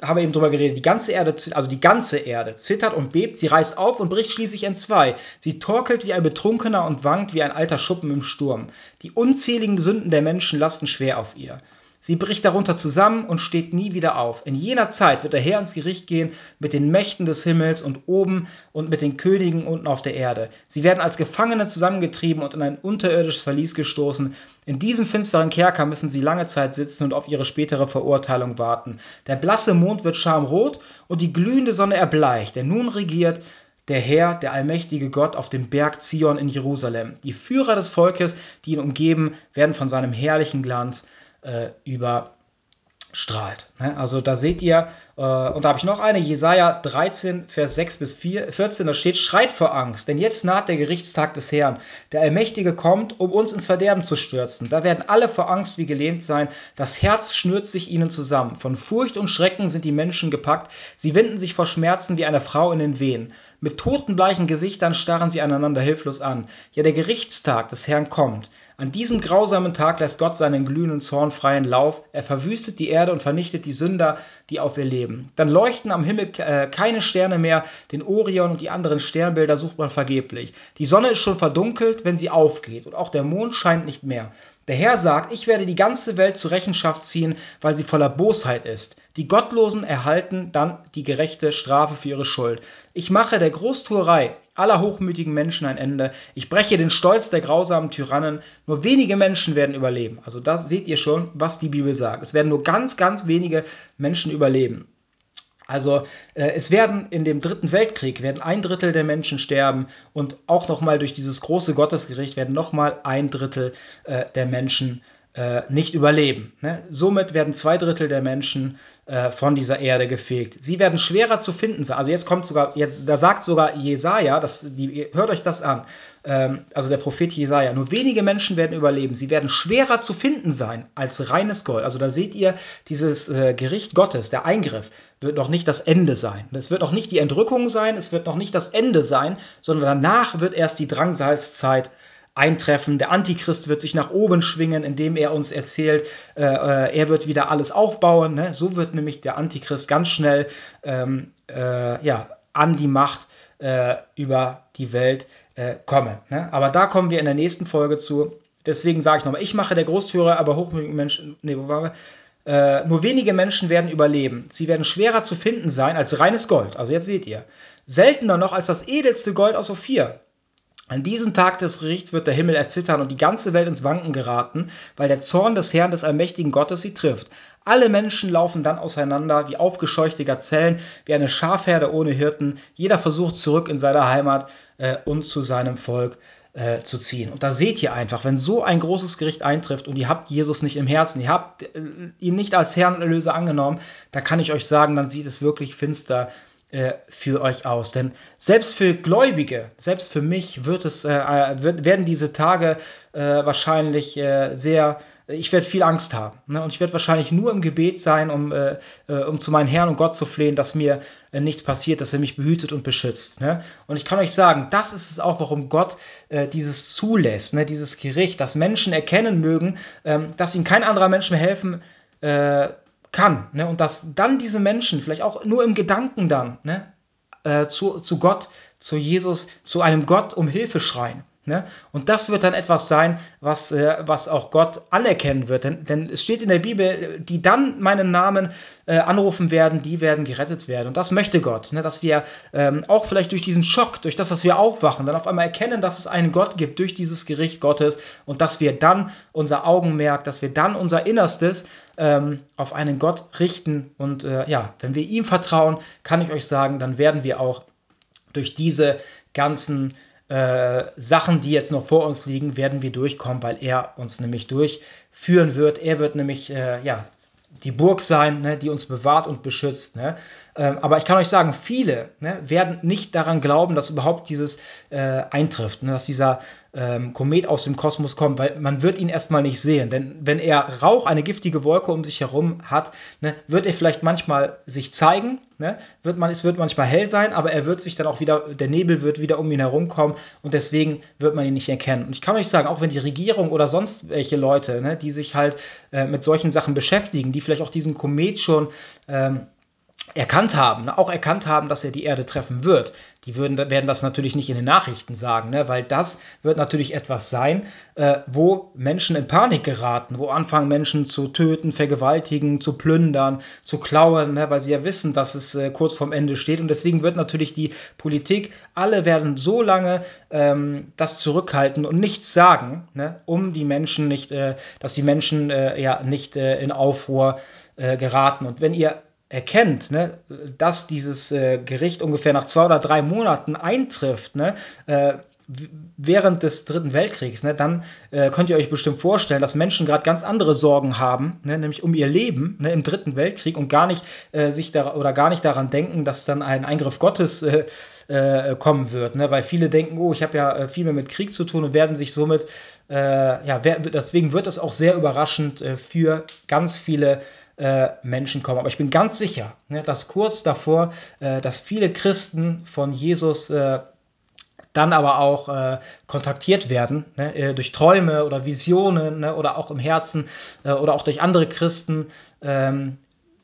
haben wir eben drüber geredet, die ganze Erde, also die ganze Erde zittert und bebt, sie reißt auf und bricht schließlich in zwei. Sie torkelt wie ein Betrunkener und wankt wie ein alter Schuppen im Sturm. Die unzähligen Sünden der Menschen lasten schwer auf ihr. Sie bricht darunter zusammen und steht nie wieder auf. In jener Zeit wird der Herr ins Gericht gehen mit den Mächten des Himmels und oben und mit den Königen unten auf der Erde. Sie werden als Gefangene zusammengetrieben und in ein unterirdisches Verlies gestoßen. In diesem finsteren Kerker müssen sie lange Zeit sitzen und auf ihre spätere Verurteilung warten. Der blasse Mond wird schamrot und die glühende Sonne erbleicht, denn nun regiert der Herr, der allmächtige Gott auf dem Berg Zion in Jerusalem. Die Führer des Volkes, die ihn umgeben, werden von seinem herrlichen Glanz äh, überstrahlt. Ne? Also da seht ihr, äh, und da habe ich noch eine, Jesaja 13, Vers 6 bis 4, 14, da steht, schreit vor Angst, denn jetzt naht der Gerichtstag des Herrn. Der Allmächtige kommt, um uns ins Verderben zu stürzen. Da werden alle vor Angst wie gelähmt sein, das Herz schnürt sich ihnen zusammen. Von Furcht und Schrecken sind die Menschen gepackt, sie winden sich vor Schmerzen wie eine Frau in den Wehen. Mit totenbleichen Gesichtern starren sie einander hilflos an. Ja, der Gerichtstag des Herrn kommt. An diesem grausamen Tag lässt Gott seinen glühenden Zorn freien Lauf. Er verwüstet die Erde und vernichtet die Sünder, die auf ihr leben. Dann leuchten am Himmel äh, keine Sterne mehr. Den Orion und die anderen Sternbilder sucht man vergeblich. Die Sonne ist schon verdunkelt, wenn sie aufgeht. Und auch der Mond scheint nicht mehr. Der Herr sagt, ich werde die ganze Welt zur Rechenschaft ziehen, weil sie voller Bosheit ist. Die Gottlosen erhalten dann die gerechte Strafe für ihre Schuld. Ich mache der Großtuerei aller hochmütigen Menschen ein Ende. Ich breche den Stolz der grausamen Tyrannen. Nur wenige Menschen werden überleben. Also das seht ihr schon, was die Bibel sagt. Es werden nur ganz, ganz wenige Menschen überleben. Also äh, es werden in dem dritten Weltkrieg werden ein Drittel der Menschen sterben und auch noch mal durch dieses große Gottesgericht werden noch mal ein Drittel äh, der Menschen äh, nicht überleben. Ne? Somit werden zwei Drittel der Menschen äh, von dieser Erde gefegt. Sie werden schwerer zu finden sein. Also jetzt kommt sogar, jetzt, da sagt sogar Jesaja, das, die, hört euch das an, ähm, also der Prophet Jesaja, nur wenige Menschen werden überleben. Sie werden schwerer zu finden sein als reines Gold. Also da seht ihr, dieses äh, Gericht Gottes, der Eingriff, wird noch nicht das Ende sein. Es wird noch nicht die Entrückung sein, es wird noch nicht das Ende sein, sondern danach wird erst die Drangsalzzeit eintreffen. Der Antichrist wird sich nach oben schwingen, indem er uns erzählt, äh, äh, er wird wieder alles aufbauen. Ne? So wird nämlich der Antichrist ganz schnell ähm, äh, ja, an die Macht äh, über die Welt äh, kommen. Ne? Aber da kommen wir in der nächsten Folge zu. Deswegen sage ich nochmal, ich mache der Großführer, aber hochmütige Menschen, nee, wo waren wir? Äh, nur wenige Menschen werden überleben. Sie werden schwerer zu finden sein als reines Gold. Also jetzt seht ihr. Seltener noch als das edelste Gold aus Ophir. An diesem Tag des Gerichts wird der Himmel erzittern und die ganze Welt ins Wanken geraten, weil der Zorn des Herrn des allmächtigen Gottes sie trifft. Alle Menschen laufen dann auseinander wie aufgescheuchte Gazellen, wie eine Schafherde ohne Hirten. Jeder versucht zurück in seine Heimat äh, und zu seinem Volk äh, zu ziehen. Und da seht ihr einfach, wenn so ein großes Gericht eintrifft und ihr habt Jesus nicht im Herzen, ihr habt äh, ihn nicht als Herrn und Erlöser angenommen, da kann ich euch sagen, dann sieht es wirklich finster äh, für euch aus. Denn selbst für Gläubige, selbst für mich wird es, äh, wird, werden diese Tage äh, wahrscheinlich äh, sehr, ich werde viel Angst haben. Ne? Und ich werde wahrscheinlich nur im Gebet sein, um, äh, um zu meinem Herrn und Gott zu flehen, dass mir nichts passiert, dass er mich behütet und beschützt. Ne? Und ich kann euch sagen, das ist es auch, warum Gott dieses zulässt, ne? dieses Gericht, dass Menschen erkennen mögen, ähm, dass ihnen kein anderer Mensch mehr helfen kann. Ne? Und dass dann diese Menschen, vielleicht auch nur im Gedanken dann, ne? äh, zu, zu Gott, zu Jesus, zu einem Gott um Hilfe schreien. Ne? Und das wird dann etwas sein, was, äh, was auch Gott anerkennen wird. Denn, denn es steht in der Bibel, die dann meinen Namen äh, anrufen werden, die werden gerettet werden. Und das möchte Gott, ne? dass wir ähm, auch vielleicht durch diesen Schock, durch das, dass wir aufwachen, dann auf einmal erkennen, dass es einen Gott gibt durch dieses Gericht Gottes und dass wir dann unser Augenmerk, dass wir dann unser Innerstes ähm, auf einen Gott richten. Und äh, ja, wenn wir ihm vertrauen, kann ich euch sagen, dann werden wir auch durch diese ganzen äh, Sachen, die jetzt noch vor uns liegen, werden wir durchkommen, weil er uns nämlich durchführen wird. Er wird nämlich äh, ja, die Burg sein, ne, die uns bewahrt und beschützt. Ne? Ähm, aber ich kann euch sagen, viele ne, werden nicht daran glauben, dass überhaupt dieses äh, eintrifft, ne, dass dieser ähm, Komet aus dem Kosmos kommt, weil man wird ihn erstmal nicht sehen. Denn wenn er Rauch, eine giftige Wolke um sich herum hat, ne, wird er vielleicht manchmal sich zeigen, ne, wird man, es wird manchmal hell sein, aber er wird sich dann auch wieder, der Nebel wird wieder um ihn herum kommen und deswegen wird man ihn nicht erkennen. Und ich kann euch sagen, auch wenn die Regierung oder sonst welche Leute, ne, die sich halt äh, mit solchen Sachen beschäftigen, die vielleicht auch diesen Komet schon ähm, erkannt haben, ne, auch erkannt haben, dass er die Erde treffen wird. Die würden, werden das natürlich nicht in den Nachrichten sagen, ne, weil das wird natürlich etwas sein, äh, wo Menschen in Panik geraten, wo anfangen Menschen zu töten, vergewaltigen, zu plündern, zu klauen, ne, weil sie ja wissen, dass es äh, kurz vorm Ende steht. Und deswegen wird natürlich die Politik, alle werden so lange ähm, das zurückhalten und nichts sagen, ne, um die Menschen nicht, äh, dass die Menschen äh, ja nicht äh, in Aufruhr äh, geraten. Und wenn ihr erkennt, ne, dass dieses äh, Gericht ungefähr nach zwei oder drei Monaten eintrifft, ne, äh, während des Dritten Weltkriegs, ne, dann äh, könnt ihr euch bestimmt vorstellen, dass Menschen gerade ganz andere Sorgen haben, ne, nämlich um ihr Leben ne, im Dritten Weltkrieg und gar nicht äh, sich da oder gar nicht daran denken, dass dann ein Eingriff Gottes äh, äh kommen wird, ne, weil viele denken, oh, ich habe ja äh, viel mehr mit Krieg zu tun und werden sich somit, äh, ja, deswegen wird es auch sehr überraschend für ganz viele äh, Menschen kommen. Aber ich bin ganz sicher, ne, dass kurz davor, äh, dass viele Christen von Jesus äh, dann aber auch äh, kontaktiert werden, ne, äh, durch Träume oder Visionen ne, oder auch im Herzen äh, oder auch durch andere Christen, ähm,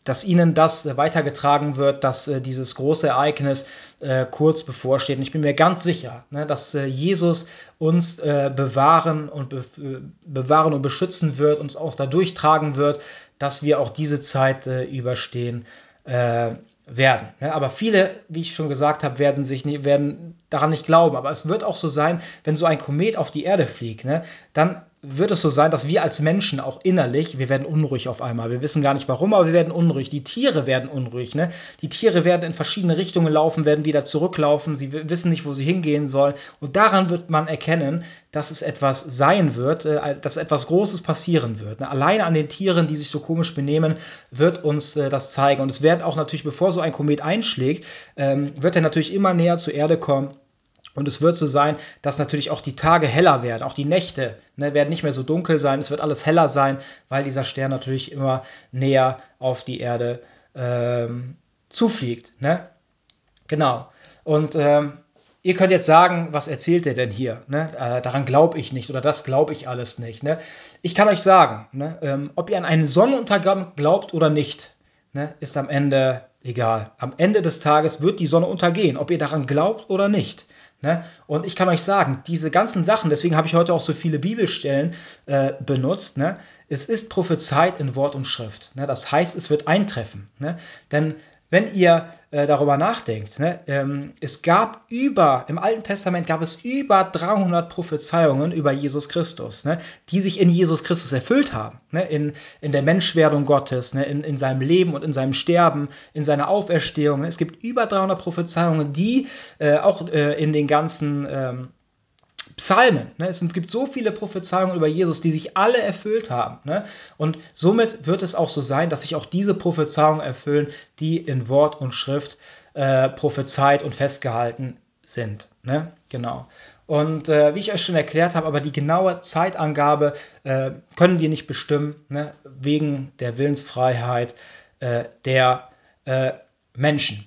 dass ihnen das weitergetragen wird, dass äh, dieses große Ereignis äh, kurz bevorsteht. Und ich bin mir ganz sicher, ne, dass äh, Jesus uns äh, bewahren und be äh, bewahren und beschützen wird, uns auch dadurch tragen wird, dass wir auch diese Zeit äh, überstehen werden. Ne? Aber viele, wie ich schon gesagt habe, werden sich werden daran nicht glauben. Aber es wird auch so sein, wenn so ein Komet auf die Erde fliegt, ne, dann wird es so sein, dass wir als Menschen auch innerlich, wir werden unruhig auf einmal. Wir wissen gar nicht warum, aber wir werden unruhig. Die Tiere werden unruhig. Ne? Die Tiere werden in verschiedene Richtungen laufen, werden wieder zurücklaufen. Sie wissen nicht, wo sie hingehen sollen. Und daran wird man erkennen, dass es etwas sein wird, äh, dass etwas Großes passieren wird. Ne? Alleine an den Tieren, die sich so komisch benehmen, wird uns äh, das zeigen. Und es wird auch natürlich, bevor so ein Komet einschlägt, ähm, wird er natürlich immer näher zur Erde kommen und es wird so sein, dass natürlich auch die Tage heller werden, auch die Nächte ne, werden nicht mehr so dunkel sein, es wird alles heller sein, weil dieser Stern natürlich immer näher auf die Erde ähm, zufliegt. Ne? Genau. Und ähm, ihr könnt jetzt sagen, was erzählt er denn hier? Ne? Äh, daran glaube ich nicht oder das glaube ich alles nicht. Ne? Ich kann euch sagen, ne, ähm, ob ihr an einen Sonnenuntergang glaubt oder nicht, ne, ist am Ende egal. Am Ende des Tages wird die Sonne untergehen, ob ihr daran glaubt oder nicht. Ne? Und ich kann euch sagen, diese ganzen Sachen, deswegen habe ich heute auch so viele Bibelstellen äh, benutzt, ne? es ist prophezeit in Wort und Schrift. Ne? Das heißt, es wird eintreffen. Ne? Denn wenn ihr äh, darüber nachdenkt, ne, ähm, es gab über, im Alten Testament gab es über 300 Prophezeiungen über Jesus Christus, ne, die sich in Jesus Christus erfüllt haben, ne, in, in der Menschwerdung Gottes, ne, in, in seinem Leben und in seinem Sterben, in seiner Auferstehung. Es gibt über 300 Prophezeiungen, die äh, auch äh, in den ganzen ähm, Psalmen. Ne? Es gibt so viele Prophezeiungen über Jesus, die sich alle erfüllt haben. Ne? Und somit wird es auch so sein, dass sich auch diese Prophezeiungen erfüllen, die in Wort und Schrift äh, prophezeit und festgehalten sind. Ne? Genau. Und äh, wie ich euch schon erklärt habe, aber die genaue Zeitangabe äh, können wir nicht bestimmen, ne? wegen der Willensfreiheit äh, der äh, Menschen.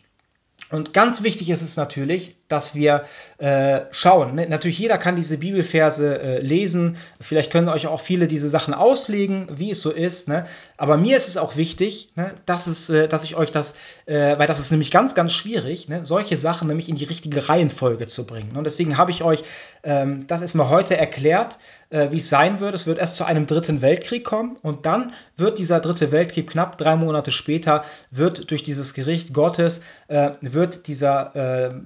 Und ganz wichtig ist es natürlich, dass wir äh, schauen. Ne? Natürlich, jeder kann diese Bibelverse äh, lesen. Vielleicht können euch auch viele diese Sachen auslegen, wie es so ist. Ne? Aber mir ist es auch wichtig, ne, dass, es, äh, dass ich euch das, äh, weil das ist nämlich ganz, ganz schwierig, ne, solche Sachen nämlich in die richtige Reihenfolge zu bringen. Und deswegen habe ich euch ähm, das erstmal heute erklärt, äh, wie es sein wird. Es wird erst zu einem dritten Weltkrieg kommen und dann wird dieser dritte Weltkrieg knapp drei Monate später, wird durch dieses Gericht Gottes, äh, wird dieser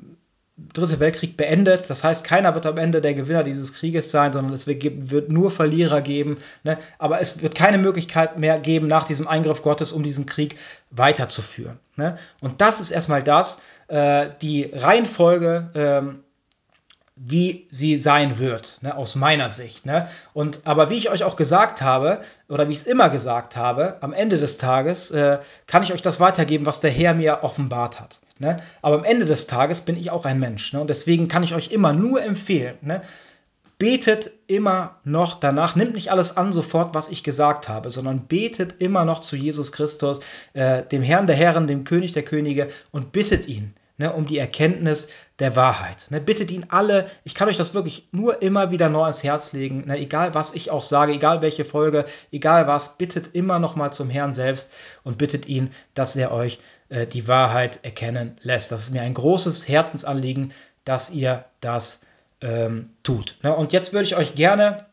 Dritte Weltkrieg beendet. Das heißt, keiner wird am Ende der Gewinner dieses Krieges sein, sondern es wird nur Verlierer geben. Ne? Aber es wird keine Möglichkeit mehr geben, nach diesem Eingriff Gottes, um diesen Krieg weiterzuführen. Ne? Und das ist erstmal das, äh, die Reihenfolge. Ähm, wie sie sein wird, ne, aus meiner Sicht. Ne? Und aber wie ich euch auch gesagt habe, oder wie ich es immer gesagt habe, am Ende des Tages äh, kann ich euch das weitergeben, was der Herr mir offenbart hat. Ne? Aber am Ende des Tages bin ich auch ein Mensch. Ne? Und deswegen kann ich euch immer nur empfehlen, ne? betet immer noch danach, nimmt nicht alles an sofort, was ich gesagt habe, sondern betet immer noch zu Jesus Christus, äh, dem Herrn der Herren, dem König der Könige und bittet ihn ne, um die Erkenntnis der Wahrheit. Ne, bittet ihn alle, ich kann euch das wirklich nur immer wieder neu ans Herz legen, ne, egal was ich auch sage, egal welche Folge, egal was, bittet immer noch mal zum Herrn selbst und bittet ihn, dass er euch äh, die Wahrheit erkennen lässt. Das ist mir ein großes Herzensanliegen, dass ihr das ähm, tut. Ne, und jetzt würde ich euch gerne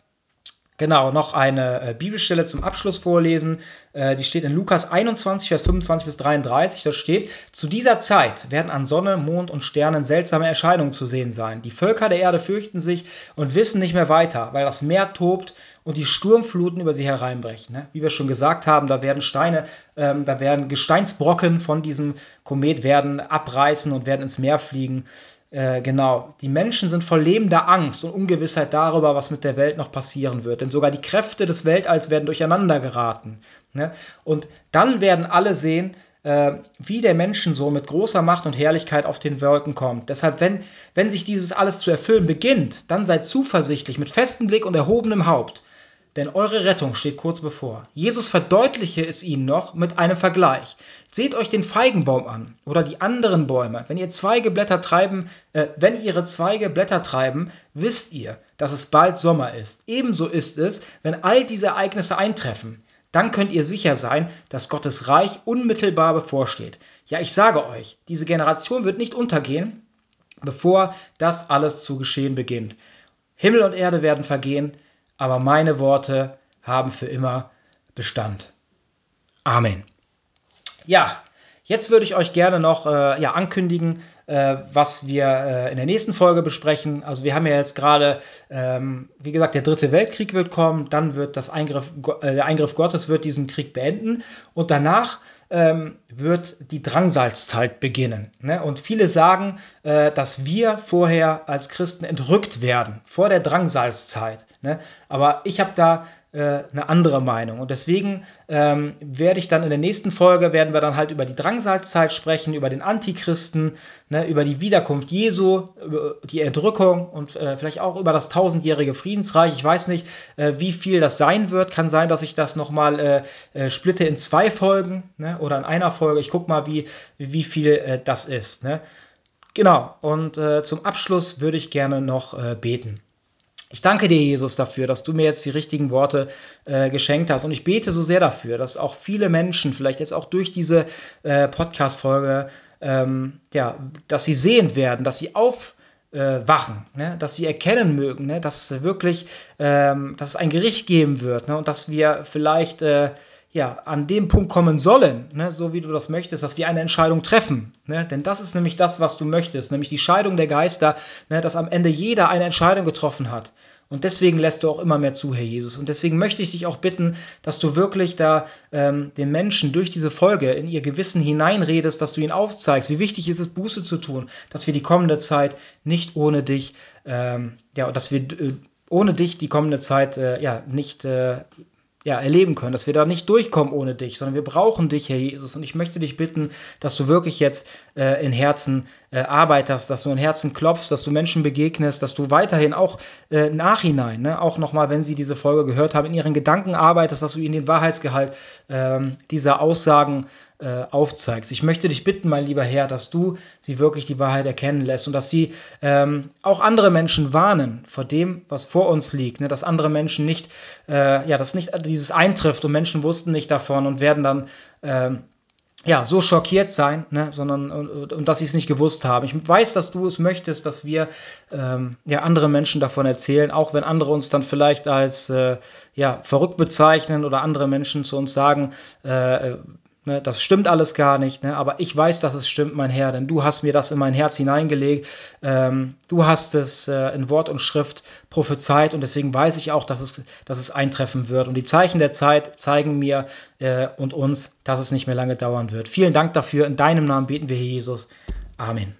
Genau, noch eine äh, Bibelstelle zum Abschluss vorlesen. Äh, die steht in Lukas 21, Vers 25 bis 33. Da steht, zu dieser Zeit werden an Sonne, Mond und Sternen seltsame Erscheinungen zu sehen sein. Die Völker der Erde fürchten sich und wissen nicht mehr weiter, weil das Meer tobt und die Sturmfluten über sie hereinbrechen. Ne? Wie wir schon gesagt haben, da werden Steine, ähm, da werden Gesteinsbrocken von diesem Komet werden abreißen und werden ins Meer fliegen. Äh, genau, die Menschen sind voll lebender Angst und Ungewissheit darüber, was mit der Welt noch passieren wird. Denn sogar die Kräfte des Weltalls werden durcheinander geraten. Ne? Und dann werden alle sehen, äh, wie der Menschensohn mit großer Macht und Herrlichkeit auf den Wolken kommt. Deshalb, wenn, wenn sich dieses alles zu erfüllen beginnt, dann seid zuversichtlich mit festem Blick und erhobenem Haupt denn eure Rettung steht kurz bevor. Jesus verdeutliche es ihnen noch mit einem Vergleich. Seht euch den Feigenbaum an oder die anderen Bäume. Wenn ihr Zweige Blätter treiben, äh, wenn ihre Zweige Blätter treiben, wisst ihr, dass es bald Sommer ist. Ebenso ist es, wenn all diese Ereignisse eintreffen. Dann könnt ihr sicher sein, dass Gottes Reich unmittelbar bevorsteht. Ja, ich sage euch, diese Generation wird nicht untergehen, bevor das alles zu geschehen beginnt. Himmel und Erde werden vergehen, aber meine Worte haben für immer Bestand. Amen. Ja, jetzt würde ich euch gerne noch äh, ja, ankündigen, äh, was wir äh, in der nächsten Folge besprechen. Also wir haben ja jetzt gerade, ähm, wie gesagt, der dritte Weltkrieg wird kommen, dann wird das Eingriff, äh, der Eingriff Gottes wird diesen Krieg beenden und danach ähm, wird die Drangsalzzeit beginnen. Ne? Und viele sagen, äh, dass wir vorher als Christen entrückt werden, vor der Drangsalzzeit. Ne? Aber ich habe da äh, eine andere Meinung. Und deswegen ähm, werde ich dann in der nächsten Folge, werden wir dann halt über die Drangsalzzeit sprechen, über den Antichristen, ne, über die Wiederkunft Jesu, über die Erdrückung und äh, vielleicht auch über das tausendjährige Friedensreich. Ich weiß nicht, äh, wie viel das sein wird. Kann sein, dass ich das nochmal äh, äh, splitte in zwei Folgen ne, oder in einer Folge. Ich gucke mal, wie, wie viel äh, das ist. Ne? Genau, und äh, zum Abschluss würde ich gerne noch äh, beten. Ich danke dir, Jesus, dafür, dass du mir jetzt die richtigen Worte äh, geschenkt hast. Und ich bete so sehr dafür, dass auch viele Menschen, vielleicht jetzt auch durch diese äh, Podcast-Folge, ähm, ja, dass sie sehen werden, dass sie aufwachen, äh, ne? dass sie erkennen mögen, ne? dass wirklich, ähm, dass es ein Gericht geben wird ne? und dass wir vielleicht äh, ja, an dem Punkt kommen sollen, ne, so wie du das möchtest, dass wir eine Entscheidung treffen. Ne? Denn das ist nämlich das, was du möchtest, nämlich die Scheidung der Geister, ne, dass am Ende jeder eine Entscheidung getroffen hat. Und deswegen lässt du auch immer mehr zu, Herr Jesus. Und deswegen möchte ich dich auch bitten, dass du wirklich da ähm, den Menschen durch diese Folge in ihr Gewissen hineinredest, dass du ihnen aufzeigst, wie wichtig ist es, Buße zu tun, dass wir die kommende Zeit nicht ohne dich, ähm, ja, dass wir äh, ohne dich die kommende Zeit äh, ja nicht äh, ja, erleben können, dass wir da nicht durchkommen ohne dich, sondern wir brauchen dich, Herr Jesus. Und ich möchte dich bitten, dass du wirklich jetzt äh, in Herzen äh, arbeitest, dass du in Herzen klopfst, dass du Menschen begegnest, dass du weiterhin auch äh, nachhinein, ne, auch nochmal, wenn sie diese Folge gehört haben, in ihren Gedanken arbeitest, dass du ihnen den Wahrheitsgehalt ähm, dieser Aussagen äh, aufzeigst. Ich möchte dich bitten, mein lieber Herr, dass du sie wirklich die Wahrheit erkennen lässt und dass sie ähm, auch andere Menschen warnen vor dem, was vor uns liegt. Ne? Dass andere Menschen nicht, äh, ja, dass nicht dieses eintrifft und Menschen wussten nicht davon und werden dann ähm, ja, so schockiert sein, ne, sondern und, und dass sie es nicht gewusst haben. Ich weiß, dass du es möchtest, dass wir ähm, ja andere Menschen davon erzählen, auch wenn andere uns dann vielleicht als äh, ja verrückt bezeichnen oder andere Menschen zu uns sagen, äh, Ne, das stimmt alles gar nicht, ne, aber ich weiß, dass es stimmt, mein Herr, denn du hast mir das in mein Herz hineingelegt. Ähm, du hast es äh, in Wort und Schrift prophezeit und deswegen weiß ich auch, dass es, dass es eintreffen wird. Und die Zeichen der Zeit zeigen mir äh, und uns, dass es nicht mehr lange dauern wird. Vielen Dank dafür. In deinem Namen beten wir, Herr Jesus. Amen.